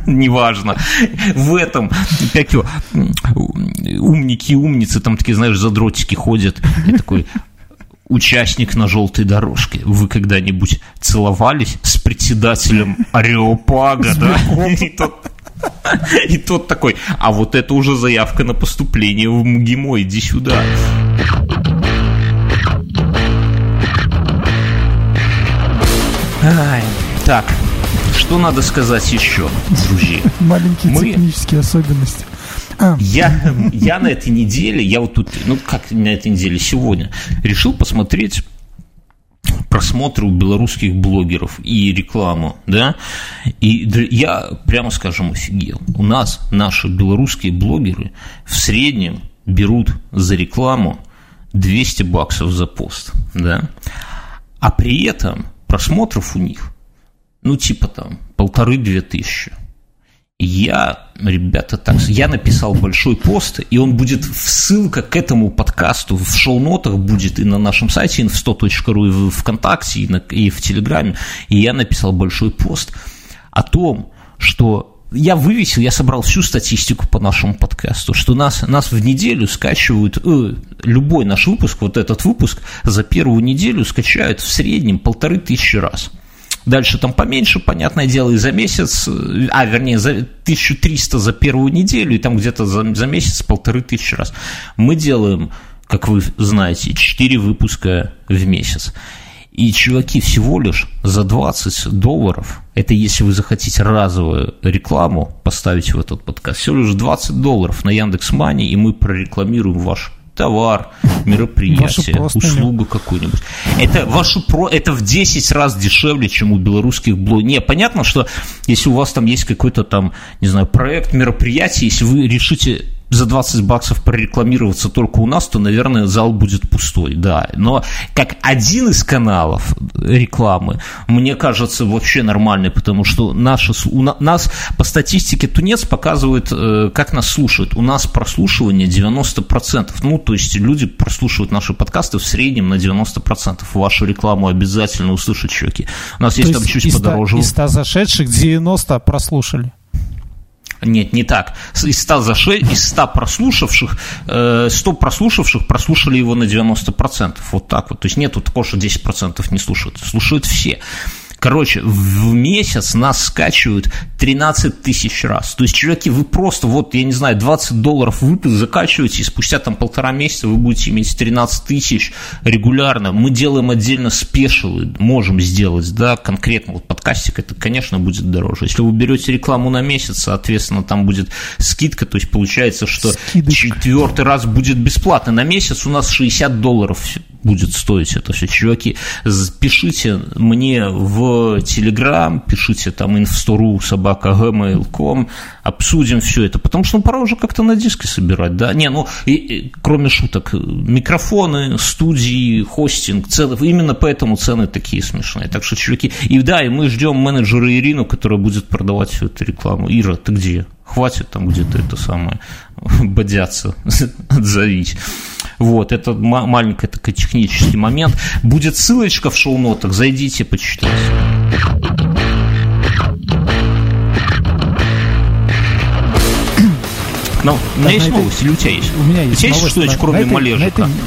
Не, неважно. В этом, как его, умники и умницы, там такие, знаешь, задротики ходят, и такой, участник на желтой дорожке. Вы когда-нибудь целовались с председателем Ареопага, да? И тот, и тот такой, а вот это уже заявка на поступление в МГИМО, иди сюда. Ай, так, что надо сказать еще, друзья? Маленькие Мы... технические особенности. А. Я, я на этой неделе, я вот тут, ну как на этой неделе, сегодня, решил посмотреть просмотры у белорусских блогеров и рекламу, да, и я, прямо скажем, офигел. У нас наши белорусские блогеры в среднем берут за рекламу 200 баксов за пост, да, а при этом просмотров у них, ну, типа там, полторы-две тысячи. Я, ребята, так, я написал большой пост, и он будет в ссылка к этому подкасту в шоу-нотах будет и на нашем сайте info100.ru, и в ВКонтакте, и, на, и в Телеграме. И я написал большой пост о том, что я вывесил, я собрал всю статистику по нашему подкасту, что нас, нас в неделю скачивают, э, любой наш выпуск, вот этот выпуск, за первую неделю скачают в среднем полторы тысячи раз. Дальше там поменьше, понятное дело, и за месяц, э, а, вернее, за 1300 за первую неделю, и там где-то за, за месяц полторы тысячи раз. Мы делаем, как вы знаете, 4 выпуска в месяц. И, чуваки, всего лишь за 20 долларов, это если вы захотите разовую рекламу поставить в этот подкаст, всего лишь 20 долларов на Яндекс Мани, и мы прорекламируем ваш товар, мероприятие, услугу какую-нибудь. Это, вашу про... это в 10 раз дешевле, чем у белорусских блогеров. Не, понятно, что если у вас там есть какой-то там, не знаю, проект, мероприятие, если вы решите за 20 баксов прорекламироваться только у нас, то, наверное, зал будет пустой, да. Но как один из каналов рекламы, мне кажется, вообще нормальный, потому что наши, у нас по статистике Тунец показывает, э, как нас слушают. У нас прослушивание 90%. Ну, то есть люди прослушивают наши подкасты в среднем на 90%. Вашу рекламу обязательно услышат чуваки. У нас есть, есть там чуть из подороже. Из 100 зашедших 90 прослушали. Нет, не так. Из 100, зашли, из 100 прослушавших, 100 э, прослушавших прослушали его на 90%. Вот так вот. То есть нету такого, что 10% не слушают. Слушают все. Короче, в месяц нас скачивают 13 тысяч раз. То есть, чуваки, вы просто, вот, я не знаю, 20 долларов выпуск закачиваете, и спустя там полтора месяца вы будете иметь 13 тысяч регулярно. Мы делаем отдельно спешилы, можем сделать, да, конкретно. Вот подкастик, это, конечно, будет дороже. Если вы берете рекламу на месяц, соответственно, там будет скидка, то есть получается, что Скидочка. четвертый раз будет бесплатно. На месяц у нас 60 долларов будет стоить это все. Чуваки, пишите мне в Телеграм, пишите там info.ru, собака, gmail.com, обсудим все это, потому что ну, пора уже как-то на диске собирать, да, не, ну, и, и, кроме шуток, микрофоны, студии, хостинг, цены, именно поэтому цены такие смешные, так что, чуваки, и да, и мы ждем менеджера Ирину, которая будет продавать всю эту рекламу. Ира, ты где? Хватит там где-то это самое, бодяться, [laughs] отзовись. Вот, это маленький такой технический момент. Будет ссылочка в шоу-нотах, зайдите, почитайте. Ну, у меня есть новость, или у тебя есть? У меня есть. У тебя есть что-нибудь, кроме малежика? [laughs]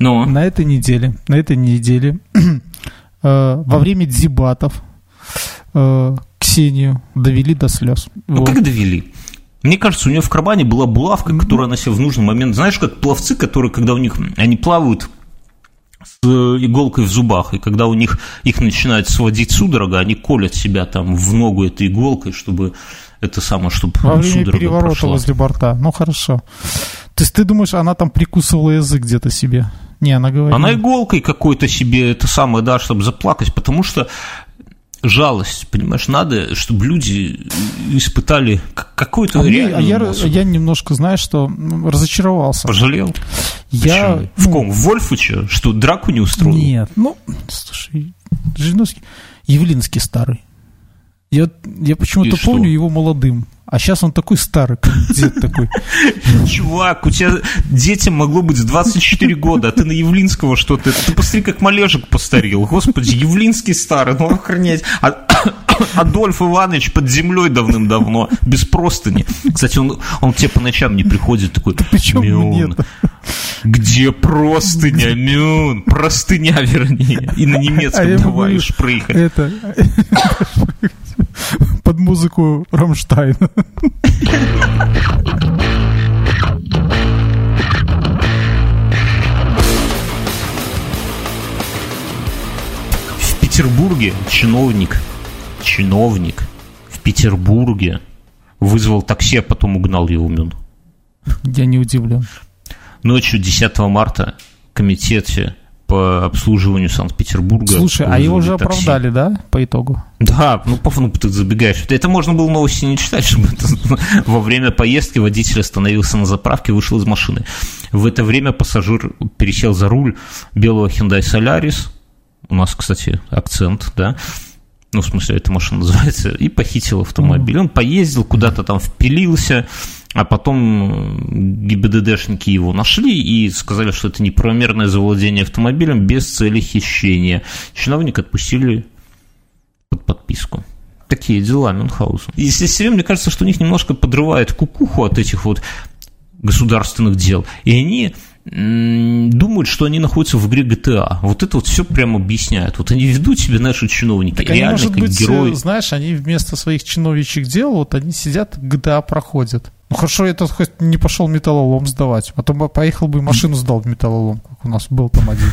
Ну? На этой неделе, на этой неделе, [clears throat] э, во время дебатов э, Ксению довели до слез. Ну, вот. как довели? Мне кажется, у нее в кармане была булавка, которую она себе в нужный момент... Знаешь, как пловцы, которые, когда у них... Они плавают с иголкой в зубах, и когда у них их начинает сводить судорога, они колят себя там в ногу этой иголкой, чтобы это самое, чтобы Во время переворота прошла. возле борта. Ну, хорошо. То есть ты думаешь, она там прикусывала язык где-то себе? Не, она говорит. Она иголкой какой-то себе это самое, да, чтобы заплакать, потому что жалость, понимаешь, надо, чтобы люди испытали какой-то а реальную мне, а я, я немножко, знаешь, что разочаровался. Пожалел? Я, Почему? В ну, ком? В Вольфуче? Что, драку не устроил? Нет, ну, слушай, Жириновский, Явлинский старый. Я, я почему-то помню его молодым. А сейчас он такой старый, как дед такой. Чувак, у тебя детям могло быть 24 года, а ты на Явлинского что-то... Ты посмотри, как Малежик постарел. Господи, Явлинский старый, ну охренеть. А, [coughs] Адольф Иванович под землей давным-давно, без простыни. Кстати, он, он тебе по ночам не приходит такой, Почему нет? Где простыня, Мюн? Простыня, вернее. И на немецком а бываешь проехать. Это [laughs] [laughs] под музыку Рамштайна. В Петербурге чиновник, чиновник в Петербурге вызвал такси, а потом угнал его Мюн. Я не удивлен. Ночью 10 марта в комитете по обслуживанию Санкт-Петербурга. Слушай, а его же такси. оправдали, да, по итогу? Да, ну, ну ты забегаешь. Это можно было новости не читать, чтобы это, [laughs] во время поездки водитель остановился на заправке, вышел из машины. В это время пассажир пересел за руль белого Hyundai Solaris, у нас, кстати, акцент, да, ну, в смысле, эта машина [laughs] называется, и похитил автомобиль. Он поездил, куда-то там впилился, а потом ГИБДДшники его нашли и сказали, что это неправомерное завладение автомобилем без цели хищения. Чиновника отпустили под подписку. Такие дела Мюнхгаузен. И все время мне кажется, что у них немножко подрывает кукуху от этих вот государственных дел. И они думают, что они находятся в игре GTA. Вот это вот все прям объясняют. Вот они ведут себя наши чиновники, так реально они, может как быть, герои. Знаешь, они вместо своих чиновничьих дел, вот они сидят, GTA проходят. Ну хорошо, этот хоть не пошел металлолом сдавать, а то поехал бы и машину сдал в металлолом, как у нас был там один.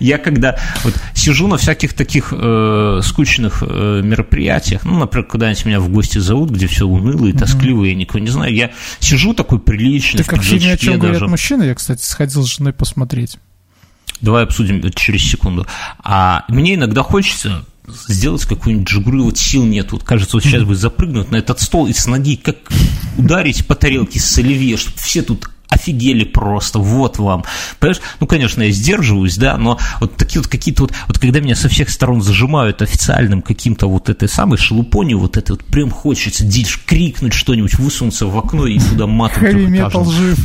Я когда вот сижу на всяких таких э, скучных э, мероприятиях, ну, например, когда-нибудь меня в гости зовут, где все уныло и тоскливо, я никого не знаю, я сижу такой приличный. Ты как в фильме «О чем говорят мужчины», я, кстати, сходил с женой посмотреть. Давай обсудим это через секунду. А мне иногда хочется сделать какую-нибудь жигуру, вот сил нет, вот кажется, вот сейчас бы запрыгнуть на этот стол и с ноги как ударить по тарелке с оливье, чтобы все тут офигели просто, вот вам. Понимаешь, ну, конечно, я сдерживаюсь, да, но вот такие вот какие-то вот, вот когда меня со всех сторон зажимают официальным каким-то вот этой самой шелупонью, вот это вот прям хочется дичь, крикнуть что-нибудь, высунуться в окно и туда матом Хэви метал жив.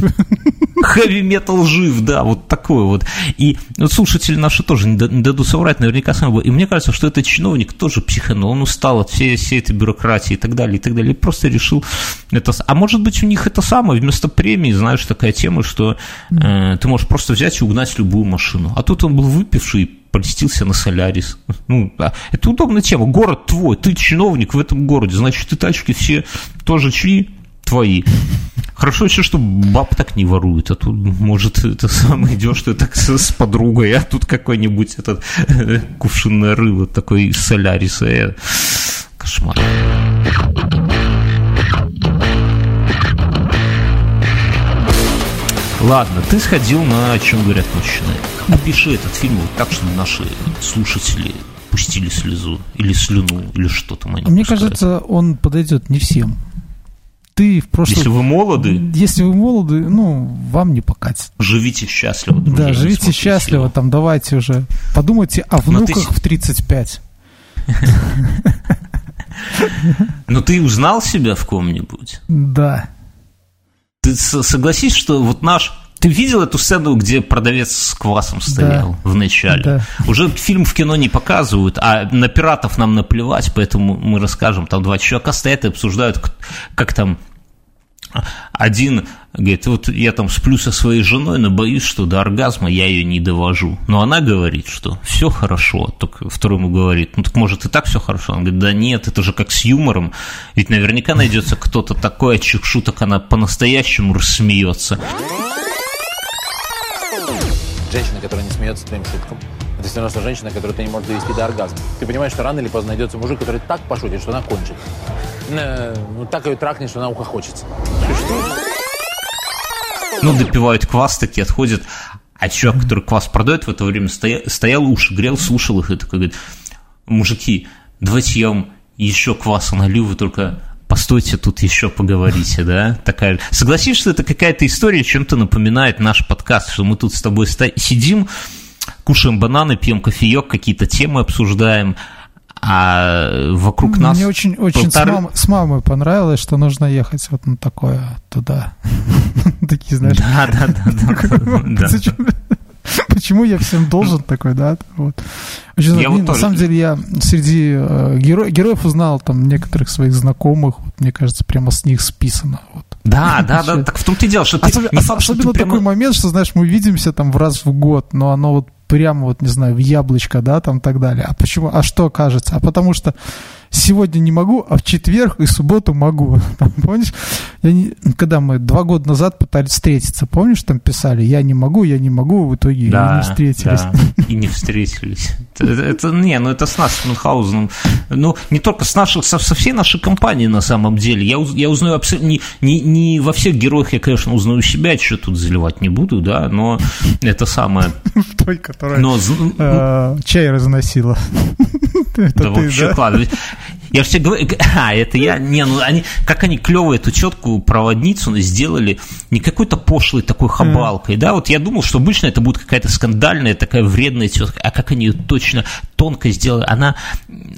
Хэви метал жив, да, вот такое вот. И вот слушатели наши тоже не дадут соврать, наверняка сами И мне кажется, что этот чиновник тоже психанул, он устал от всей, всей этой бюрократии и так далее, и так далее. И просто решил это... А может быть, у них это самое, вместо премии, знаешь, такая тема, что э, ты можешь просто взять и угнать любую машину. А тут он был выпивший, польстился на Солярис. [laughs] Ну, да. Это удобная тема. Город твой, ты чиновник в этом городе, значит, ты тачки все тоже чьи? Твои. Хорошо еще, что баб так не воруют, а тут, может, это самое идешь ты так с, с подругой, а тут какой-нибудь этот э, кувшинное рыло такой из Соляриса. Э, кошмар. Ладно, ты сходил на «О чем говорят мужчины». Опиши этот фильм вот так, чтобы наши слушатели пустили слезу или слюну, или что там они Мне пускают. кажется, он подойдет не всем. Ты в прошлом... Если вы молоды... Если вы молоды, ну, вам не покатит. Живите счастливо, друзья. Да, живите счастливо, там, давайте уже. Подумайте о внуках ты... в 35. [laughs] Но ты узнал себя в ком-нибудь? Да. Ты согласись, что вот наш ты видел эту сцену, где продавец с квасом стоял да. в начале? Да. Уже фильм в кино не показывают, а на пиратов нам наплевать, поэтому мы расскажем. Там два человека стоят и обсуждают, как там один говорит, вот я там сплю со своей женой, но боюсь, что до оргазма я ее не довожу. Но она говорит, что все хорошо. Только второй ему говорит, ну так может и так все хорошо. Он говорит, да нет, это же как с юмором. Ведь наверняка найдется кто-то такой, от чьих шуток она по-настоящему рассмеется. Женщина, которая не смеется твоим шуткам, это все равно, женщина, которую ты не можешь довести до оргазма. Ты понимаешь, что рано или поздно найдется мужик, который так пошутит, что она кончит. Ну, так ее трахнет, что она ухохочется. Ну, допивают квас, такие отходят. А чувак, который квас продает, в это время стоял, стоял уши грел, слушал их и такой говорит, мужики, давайте я вам еще кваса налью, вы только постойте, тут еще поговорите, да? Такая. Согласись, что это какая-то история, чем-то напоминает наш подкаст, что мы тут с тобой сидим, кушаем бананы, пьем кофеек, какие-то темы обсуждаем, а вокруг нас... Мне очень, очень полторы... с, мам, с мамой понравилось, что нужно ехать вот на такое туда. [laughs] Такие, знаешь... Да, да, да. Почему я всем должен такой, да? Вот. Очень, я вот на самом деле я среди э, геро... героев узнал там некоторых своих знакомых, вот, мне кажется, прямо с них списано. Вот. [laughs] Да, да, да, так в том-то и дело, что ты... Особенно, не факт, особенно что ты такой прямо... момент, что, знаешь, мы видимся там в раз в год, но оно вот прямо вот, не знаю, в яблочко, да, там так далее. А почему? А что кажется? А потому что сегодня не могу, а в четверг и субботу могу. [laughs] Там, помнишь, я не, когда мы два года назад пытались встретиться, помнишь, там писали, я не могу, я не могу, в итоге да, и не встретились. Да, и не встретились. [laughs] Это, это, не, ну это с нас, с Мюнхгаузеном. Ну, не только с наших, со, со всей нашей компании на самом деле. Я, я узнаю абсолютно, не, не, не во всех героях я, конечно, узнаю себя, что тут заливать не буду, да, но это самое... [laughs] Той, которая но, э, чай разносила. Да вообще, ладно. Я все говорю, [laughs] а, это я, не, ну они, как они клево эту четкую проводницу сделали, не какой-то пошлой такой хабалкой, mm. да, вот я думал, что обычно это будет какая-то скандальная, такая вредная тетка, а как они ее точно тонко сделали, она,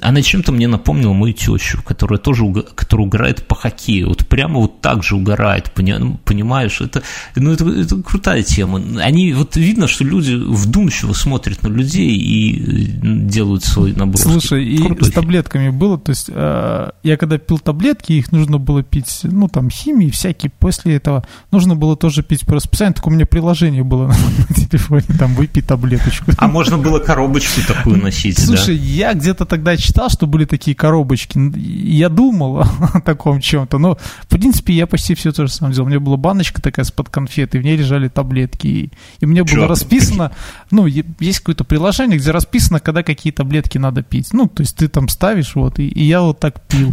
она чем-то мне напомнила мою тещу, которая тоже, которая угорает по хоккею, вот прямо вот так же угорает, ну, понимаешь, это, ну, это, это крутая тема, они, вот видно, что люди вдумчиво смотрят на людей и э, делают свой набор. Слушай, и с таблетками было, то есть есть э, я когда пил таблетки, их нужно было пить, ну, там, химии всякие. После этого нужно было тоже пить по расписанию. Так у меня приложение было [laughs] на телефоне, там, выпей таблеточку. А можно было коробочку такую носить, Слушай, да? я где-то тогда читал, что были такие коробочки. Я думал [laughs] о таком чем-то, но, в принципе, я почти все то же самое делал. У меня была баночка такая с-под конфеты, в ней лежали таблетки. И, и мне было Чё? расписано, ну, есть какое-то приложение, где расписано, когда какие таблетки надо пить. Ну, то есть ты там ставишь, вот, и, и я вот так пил.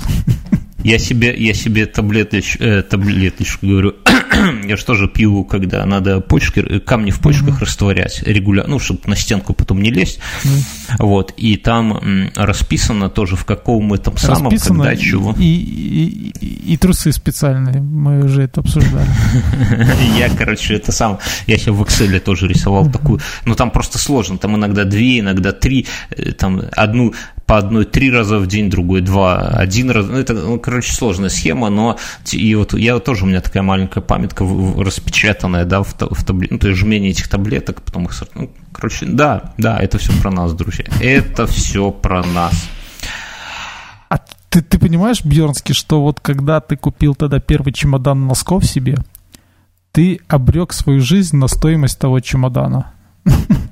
Я себе, я себе таблеточ, э, таблеточку говорю, [clears throat] я же тоже пью, когда надо почки, э, камни в почках mm-hmm. растворять регулярно, ну, чтобы на стенку потом не лезть. Mm-hmm. Вот, и там м, расписано тоже, в каком этом самом, расписано когда, чего. И, и, и, и трусы специальные, мы уже это обсуждали. [laughs] Я, короче, это сам, я себе в Excel тоже рисовал такую, ну, там просто сложно, там иногда две, иногда три, э, там одну по одной три раза в день, другой два, один раз. Ну, это, ну, короче, сложная схема, но и вот я тоже, у меня такая маленькая памятка распечатанная, да, в, в табле, ну, то есть жмение этих таблеток, потом их, ну, короче, да, да, это все про нас, друзья, это все про нас. А ты, ты понимаешь, Бьернский, что вот когда ты купил тогда первый чемодан носков себе, ты обрек свою жизнь на стоимость того чемодана? [laughs]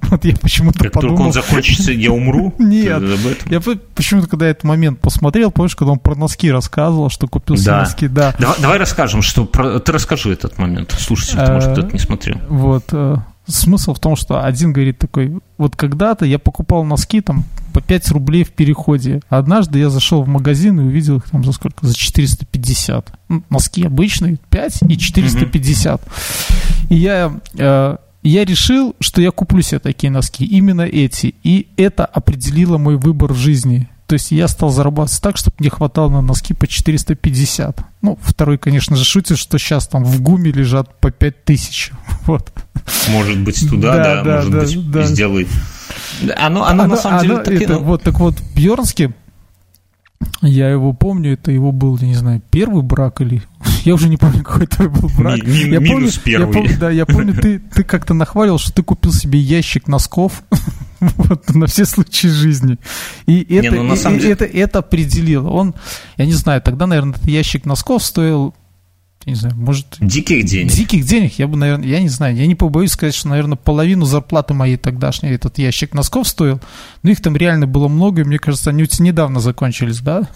Вот я почему-то как подумал... только он закончится, я умру? [laughs] Нет. Я почему-то, когда этот момент посмотрел, помнишь, когда он про носки рассказывал, что купил да. носки, да. Давай, давай расскажем, что... Про... Ты расскажи этот момент, слушайте, потому что ты не смотрел. Вот. Э, смысл в том, что один говорит такой, вот когда-то я покупал носки там по 5 рублей в переходе. Однажды я зашел в магазин и увидел их там за сколько? За 450. Ну, носки обычные, 5 и 450. Mm-hmm. И я э, я решил, что я куплю себе такие носки, именно эти. И это определило мой выбор в жизни. То есть я стал зарабатывать так, чтобы мне хватало на носки по 450. Ну, второй, конечно же, шутит, что сейчас там в ГУМе лежат по 5000. [laughs] Вот. Может быть, туда, да, да, да может да, быть, да. сделает. Оно, оно, оно на самом деле... Оно, таки, это, ну... Вот, так вот, Бьернский, я его помню, это его был, я не знаю, первый брак или... [laughs] Я уже не помню, какой это был брак. Ми- ми- я минус помню, первый. Я помню, да, я помню, ты, [laughs] ты как-то нахвалил, что ты купил себе ящик носков [laughs] вот, на все случаи жизни. И это, не, ну, и, деле... это, это определило. Он, я не знаю, тогда, наверное, этот ящик носков стоил не знаю, может... Диких денег. Диких денег, я бы, наверное, я не знаю, я не побоюсь сказать, что, наверное, половину зарплаты моей тогдашней этот ящик носков стоил, но их там реально было много, и мне кажется, они у тебя недавно закончились, да?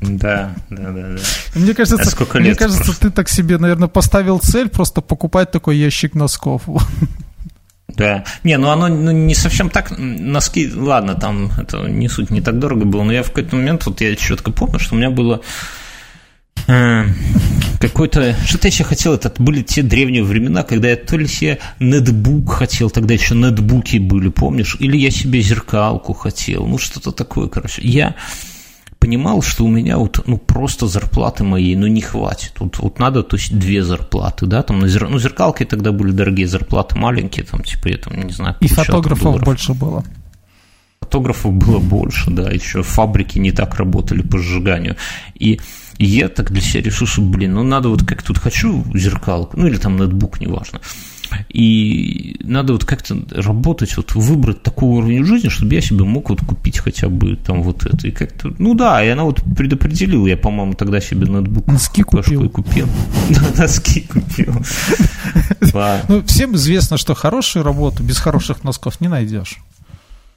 Да, да, да, да. Мне кажется, а сколько лет мне кажется, прошло? ты так себе, наверное, поставил цель просто покупать такой ящик носков. Да. Не, ну оно ну, не совсем так. Носки, ладно, там это не суть, не так дорого было, но я в какой-то момент, вот я четко помню, что у меня было какой-то... Что-то я еще хотел, это были те древние времена, когда я то ли себе нетбук хотел, тогда еще нетбуки были, помнишь? Или я себе зеркалку хотел, ну что-то такое, короче. Я понимал, что у меня вот, ну, просто зарплаты моей, ну, не хватит. Вот, вот надо, то есть, две зарплаты, да, там, на зер... ну, зеркалки тогда были дорогие, зарплаты маленькие, там, типа, я там, не знаю, И фотографов долларов. больше было. Фотографов было больше, да, еще фабрики не так работали по сжиганию. И и я так для себя решил, что, блин, ну надо вот как тут хочу зеркалку, ну или там ноутбук, неважно. И надо вот как-то работать, вот выбрать такой уровень жизни, чтобы я себе мог вот купить хотя бы там вот это. И как-то, ну да, и она вот предопределила. Я, по-моему, тогда себе ноутбук [laughs] носки купил. купил. носки купил. Ну, всем известно, что хорошую работу без хороших носков не найдешь.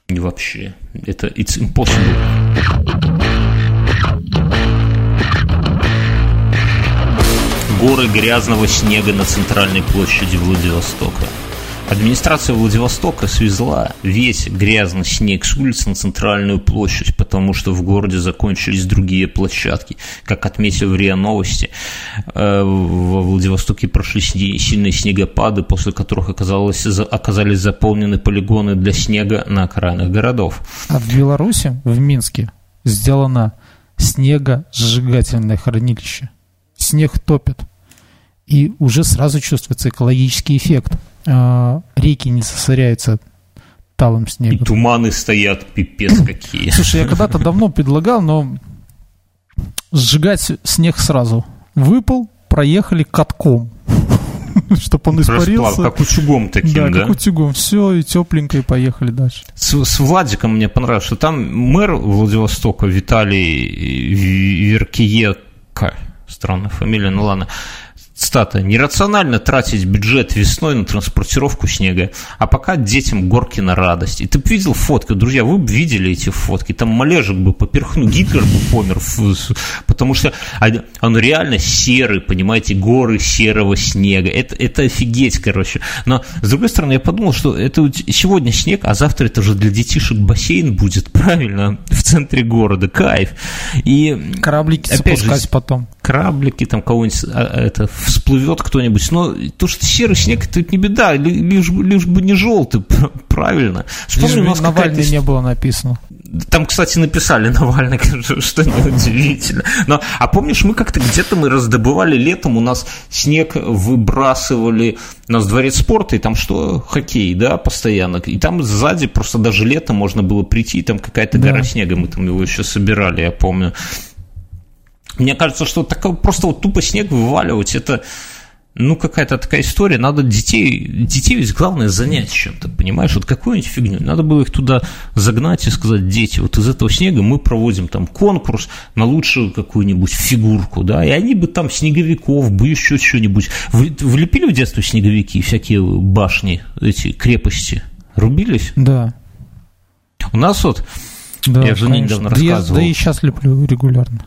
И вообще, это it's impossible. Горы грязного снега на центральной площади Владивостока. Администрация Владивостока свезла весь грязный снег с улиц на центральную площадь, потому что в городе закончились другие площадки. Как отметил РИА Новости, э, во Владивостоке прошли сильные снегопады, после которых оказалось, оказались заполнены полигоны для снега на окраинах городов. А в Беларуси, в Минске, сделано снегосжигательное хранилище. Снег топит и уже сразу чувствуется экологический эффект. А, реки не засоряются талым снегом. И туманы стоят, пипец [coughs] какие. Слушай, я когда-то давно предлагал, но сжигать снег сразу. Выпал, проехали катком. [laughs] Чтобы он испарился. Расплав, как утюгом таким, да? Да, как утюгом. Все, и тепленько, и поехали дальше. С, с Владиком мне понравилось, что там мэр Владивостока Виталий Веркиека, странная фамилия, ну ладно, Цитата. «Нерационально тратить бюджет весной на транспортировку снега, а пока детям горки на радость». И ты бы видел фотки, друзья, вы бы видели эти фотки, там Малежик бы поперхнул, Гитлер бы помер, потому что он реально серый, понимаете, горы серого снега. Это, это офигеть, короче. Но, с другой стороны, я подумал, что это сегодня снег, а завтра это уже для детишек бассейн будет, [laughs] правильно, в центре города, кайф. И, Кораблики опять запускать же, потом. Кораблики, там кого-нибудь, а, это, всплывет кто-нибудь. Но то, что серый снег, это не беда, лишь, лишь бы не желтый, [laughs] правильно. Вспомни, лишь у нас Навальный не было написано. Там, кстати, написали [laughs] Навальный, что неудивительно. Но, а помнишь, мы как-то где-то мы раздобывали летом, у нас снег выбрасывали, у нас дворец спорта, и там что, хоккей, да, постоянно. И там сзади просто даже летом можно было прийти, и там какая-то да. гора снега, мы там его еще собирали, я помню. Мне кажется, что такое просто вот тупо снег вываливать, это ну, какая-то такая история, надо детей, детей ведь главное занять чем-то, понимаешь, вот какую-нибудь фигню, надо было их туда загнать и сказать, дети, вот из этого снега мы проводим там конкурс на лучшую какую-нибудь фигурку, да, и они бы там снеговиков, бы еще что-нибудь, вы, вы лепили в детстве снеговики, всякие башни, эти крепости, рубились? Да. У нас вот, да, я жене недавно рассказывал. Да, я, да и сейчас леплю регулярно.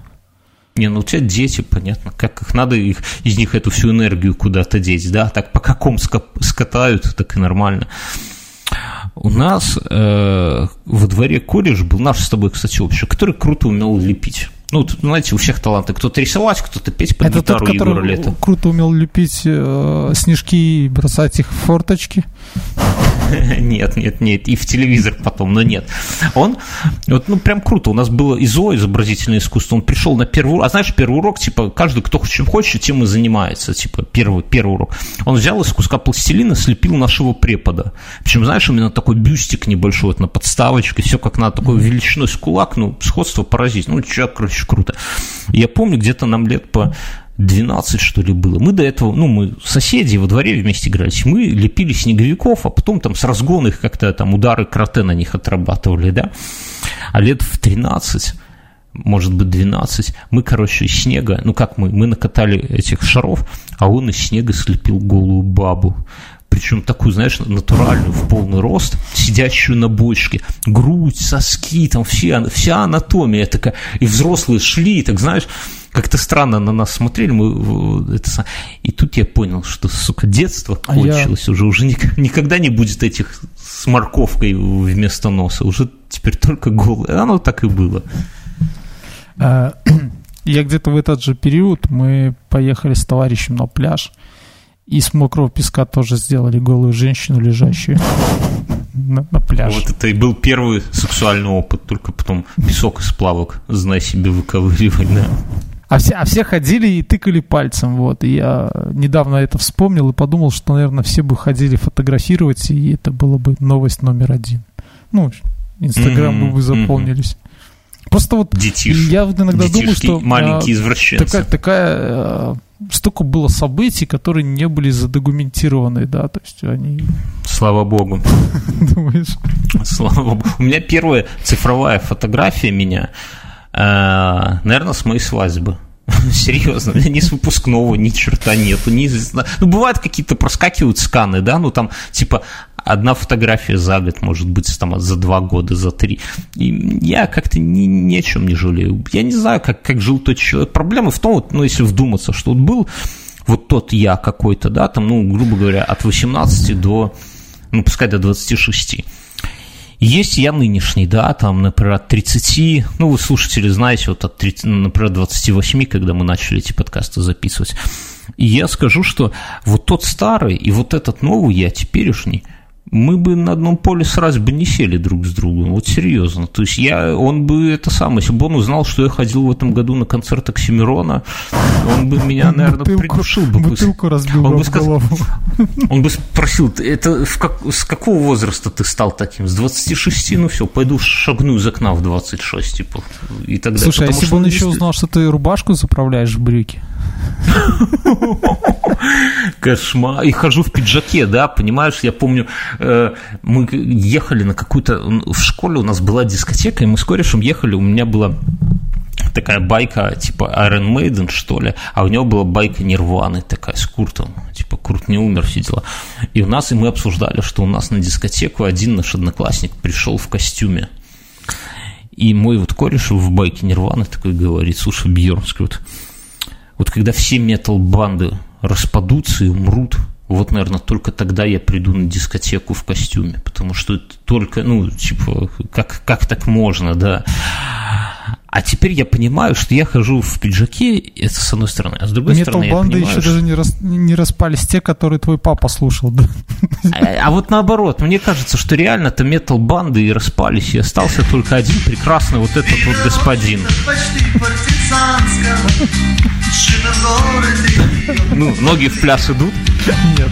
Не, ну у тебя дети, понятно, как их надо их, из них эту всю энергию куда-то деть, да, так по какому скатают, так и нормально. У нас э, во дворе колледж был наш с тобой, кстати, общий, который круто умел лепить. Ну, знаете, у всех таланты. Кто-то рисовать, кто-то петь под Это гитару тот, который Лето. круто умел лепить э, снежки и бросать их в форточки. [laughs] Нет, нет, нет, и в телевизор потом, но нет. Он, вот, ну, прям круто, у нас было ИЗО, изобразительное искусство, он пришел на первый а знаешь, первый урок, типа, каждый, кто чем хочет, тем и занимается, типа, первый, первый урок. Он взял из куска пластилина, слепил нашего препода. Причем, знаешь, именно такой бюстик небольшой, вот на подставочке, все как надо, такой величиной с кулак, ну, сходство поразить. Ну, человек, короче, круто. Я помню, где-то нам лет по 12, что ли, было. Мы до этого, ну, мы соседи во дворе вместе игрались, мы лепили снеговиков, а потом там с разгона их как-то там удары кроте на них отрабатывали, да. А лет в 13 может быть, 12. Мы, короче, из снега, ну как мы, мы накатали этих шаров, а он из снега слепил голую бабу. Причем такую, знаешь, натуральную, в полный рост, сидящую на бочке. Грудь, соски, там все, вся анатомия такая. И взрослые шли, так знаешь, как-то странно на нас смотрели, мы это, и тут я понял, что, сука, детство кончилось а я... уже, уже никогда не будет этих с морковкой вместо носа, уже теперь только голое, оно так и было. А, [clears throat] я где-то в этот же период мы поехали с товарищем на пляж, и с мокрого песка тоже сделали голую женщину, лежащую [laughs] на, на пляже. Вот это и был первый сексуальный опыт, только потом песок из плавок, знай себе, выковыривать, да. А все, а все ходили и тыкали пальцем, вот. И я недавно это вспомнил и подумал, что, наверное, все бы ходили фотографировать, и это было бы новость номер один. Ну, Инстаграм mm-hmm, бы вы заполнились. Mm-hmm. Просто вот Детиш, я вот иногда думаю, что маленькие а, извращенцы. Такая, такая а, столько было событий, которые не были задокументированы, да, то есть они... Слава богу. [laughs] Думаешь? Слава богу. У меня первая цифровая фотография меня Э, наверное, с моей свадьбы. [laughs] Серьезно, у меня ни с выпускного, ни черта нету. Ни... Ну, бывают какие-то проскакивают сканы, да, ну там типа одна фотография за год, может быть, там за два года, за три. И я как-то ни, ни о чем не жалею. Я не знаю, как, как жил тот человек. Проблема в том, вот, ну, если вдуматься, что вот был вот тот я какой-то, да, там, ну, грубо говоря, от 18 до, ну, пускай до 26. Есть я нынешний, да, там, например, от 30, ну, вы слушатели знаете, вот от 30, ну, например, 28, когда мы начали эти подкасты записывать. И я скажу, что вот тот старый и вот этот новый я теперешний – мы бы на одном поле сразу бы не сели друг с другом, вот серьезно. То есть я, он бы это самое, если бы он узнал, что я ходил в этом году на концерт Оксимирона, он бы меня, наверное, бутылку, придушил бы. Бутылку разбил он бы сказал, [laughs] Он бы спросил, это в как, с какого возраста ты стал таким? С 26? Ну все, пойду шагну из окна в 26, типа, и так далее. Слушай, а если бы он еще узнал, что ты рубашку заправляешь в брюки? [laughs] Кошмар. И хожу в пиджаке, да, понимаешь, я помню, э, мы ехали на какую-то... В школе у нас была дискотека, и мы с корешем ехали, у меня была такая байка типа Iron Maiden, что ли, а у него была байка Нирваны такая с Куртом, типа Курт не умер, все дела. И у нас, и мы обсуждали, что у нас на дискотеку один наш одноклассник пришел в костюме. И мой вот кореш в байке Нирваны такой говорит, слушай, Бьернский, вот, вот когда все метал-банды распадутся и умрут, вот, наверное, только тогда я приду на дискотеку в костюме, потому что это только, ну, типа, как, как так можно, да. А теперь я понимаю, что я хожу в пиджаке, это с одной стороны, а с другой Metal стороны я понимаю, еще что... даже не, рас, не распались те, которые твой папа слушал, да? А, а вот наоборот, мне кажется, что реально-то метал-банды и распались, и остался только один прекрасный вот этот вот господин. Ну, ноги в пляс идут? Нет.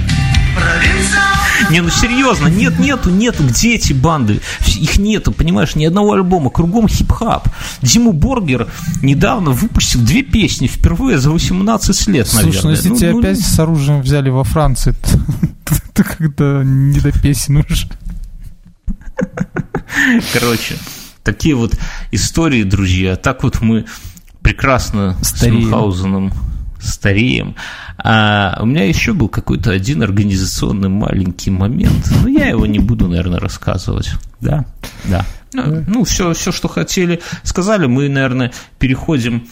Не, ну серьезно, нет, нету, нету, где эти банды? Их нету, понимаешь, ни одного альбома, кругом хип-хап. Диму Боргер недавно выпустил две песни, впервые за 18 лет, наверное. Слушай, ну если ну, тебя ну, опять с оружием взяли во Франции, то [laughs] когда не до песен уже. Короче, такие вот истории, друзья. Так вот мы прекрасно Стареем. с Мюнхгаузеном стареем. А у меня еще был какой-то один организационный маленький момент, но я его не буду, наверное, рассказывать. Да, да. Ну, ну все, все, что хотели, сказали. Мы, наверное, переходим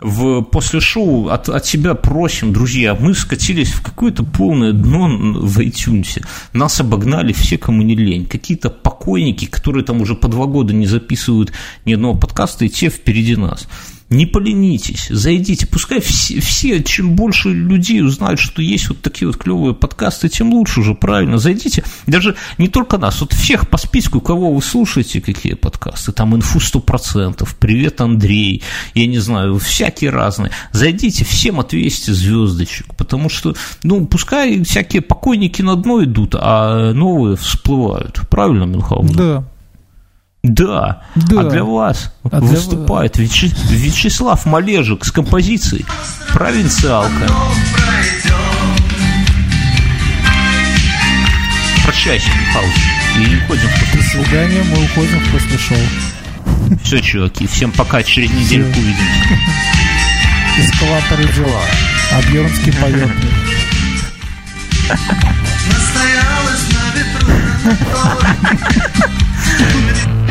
в, после шоу от, от себя просим, друзья, мы скатились в какое-то полное дно в iTunes. Нас обогнали все, кому не лень. Какие-то покойники, которые там уже по два года не записывают ни одного подкаста, и те впереди нас не поленитесь, зайдите, пускай все, все, чем больше людей узнают, что есть вот такие вот клевые подкасты, тем лучше уже, правильно, зайдите, даже не только нас, вот всех по списку, кого вы слушаете, какие подкасты, там инфу 100%, привет, Андрей, я не знаю, всякие разные, зайдите, всем отвесьте звездочек, потому что, ну, пускай всякие покойники на дно идут, а новые всплывают, правильно, Мюнхгаузен? Да, да, да. а для вас а выступает для... Вяче... Вячеслав Малежик с композицией «Провинциалка». Прощайся, Михалыч, и уходим. До свидания, мы уходим в после шоу. Все, чуваки, всем пока, через недельку увидимся. [laughs] Эскалаторы дела, Бьернский поет. Настоялась на ветру [laughs]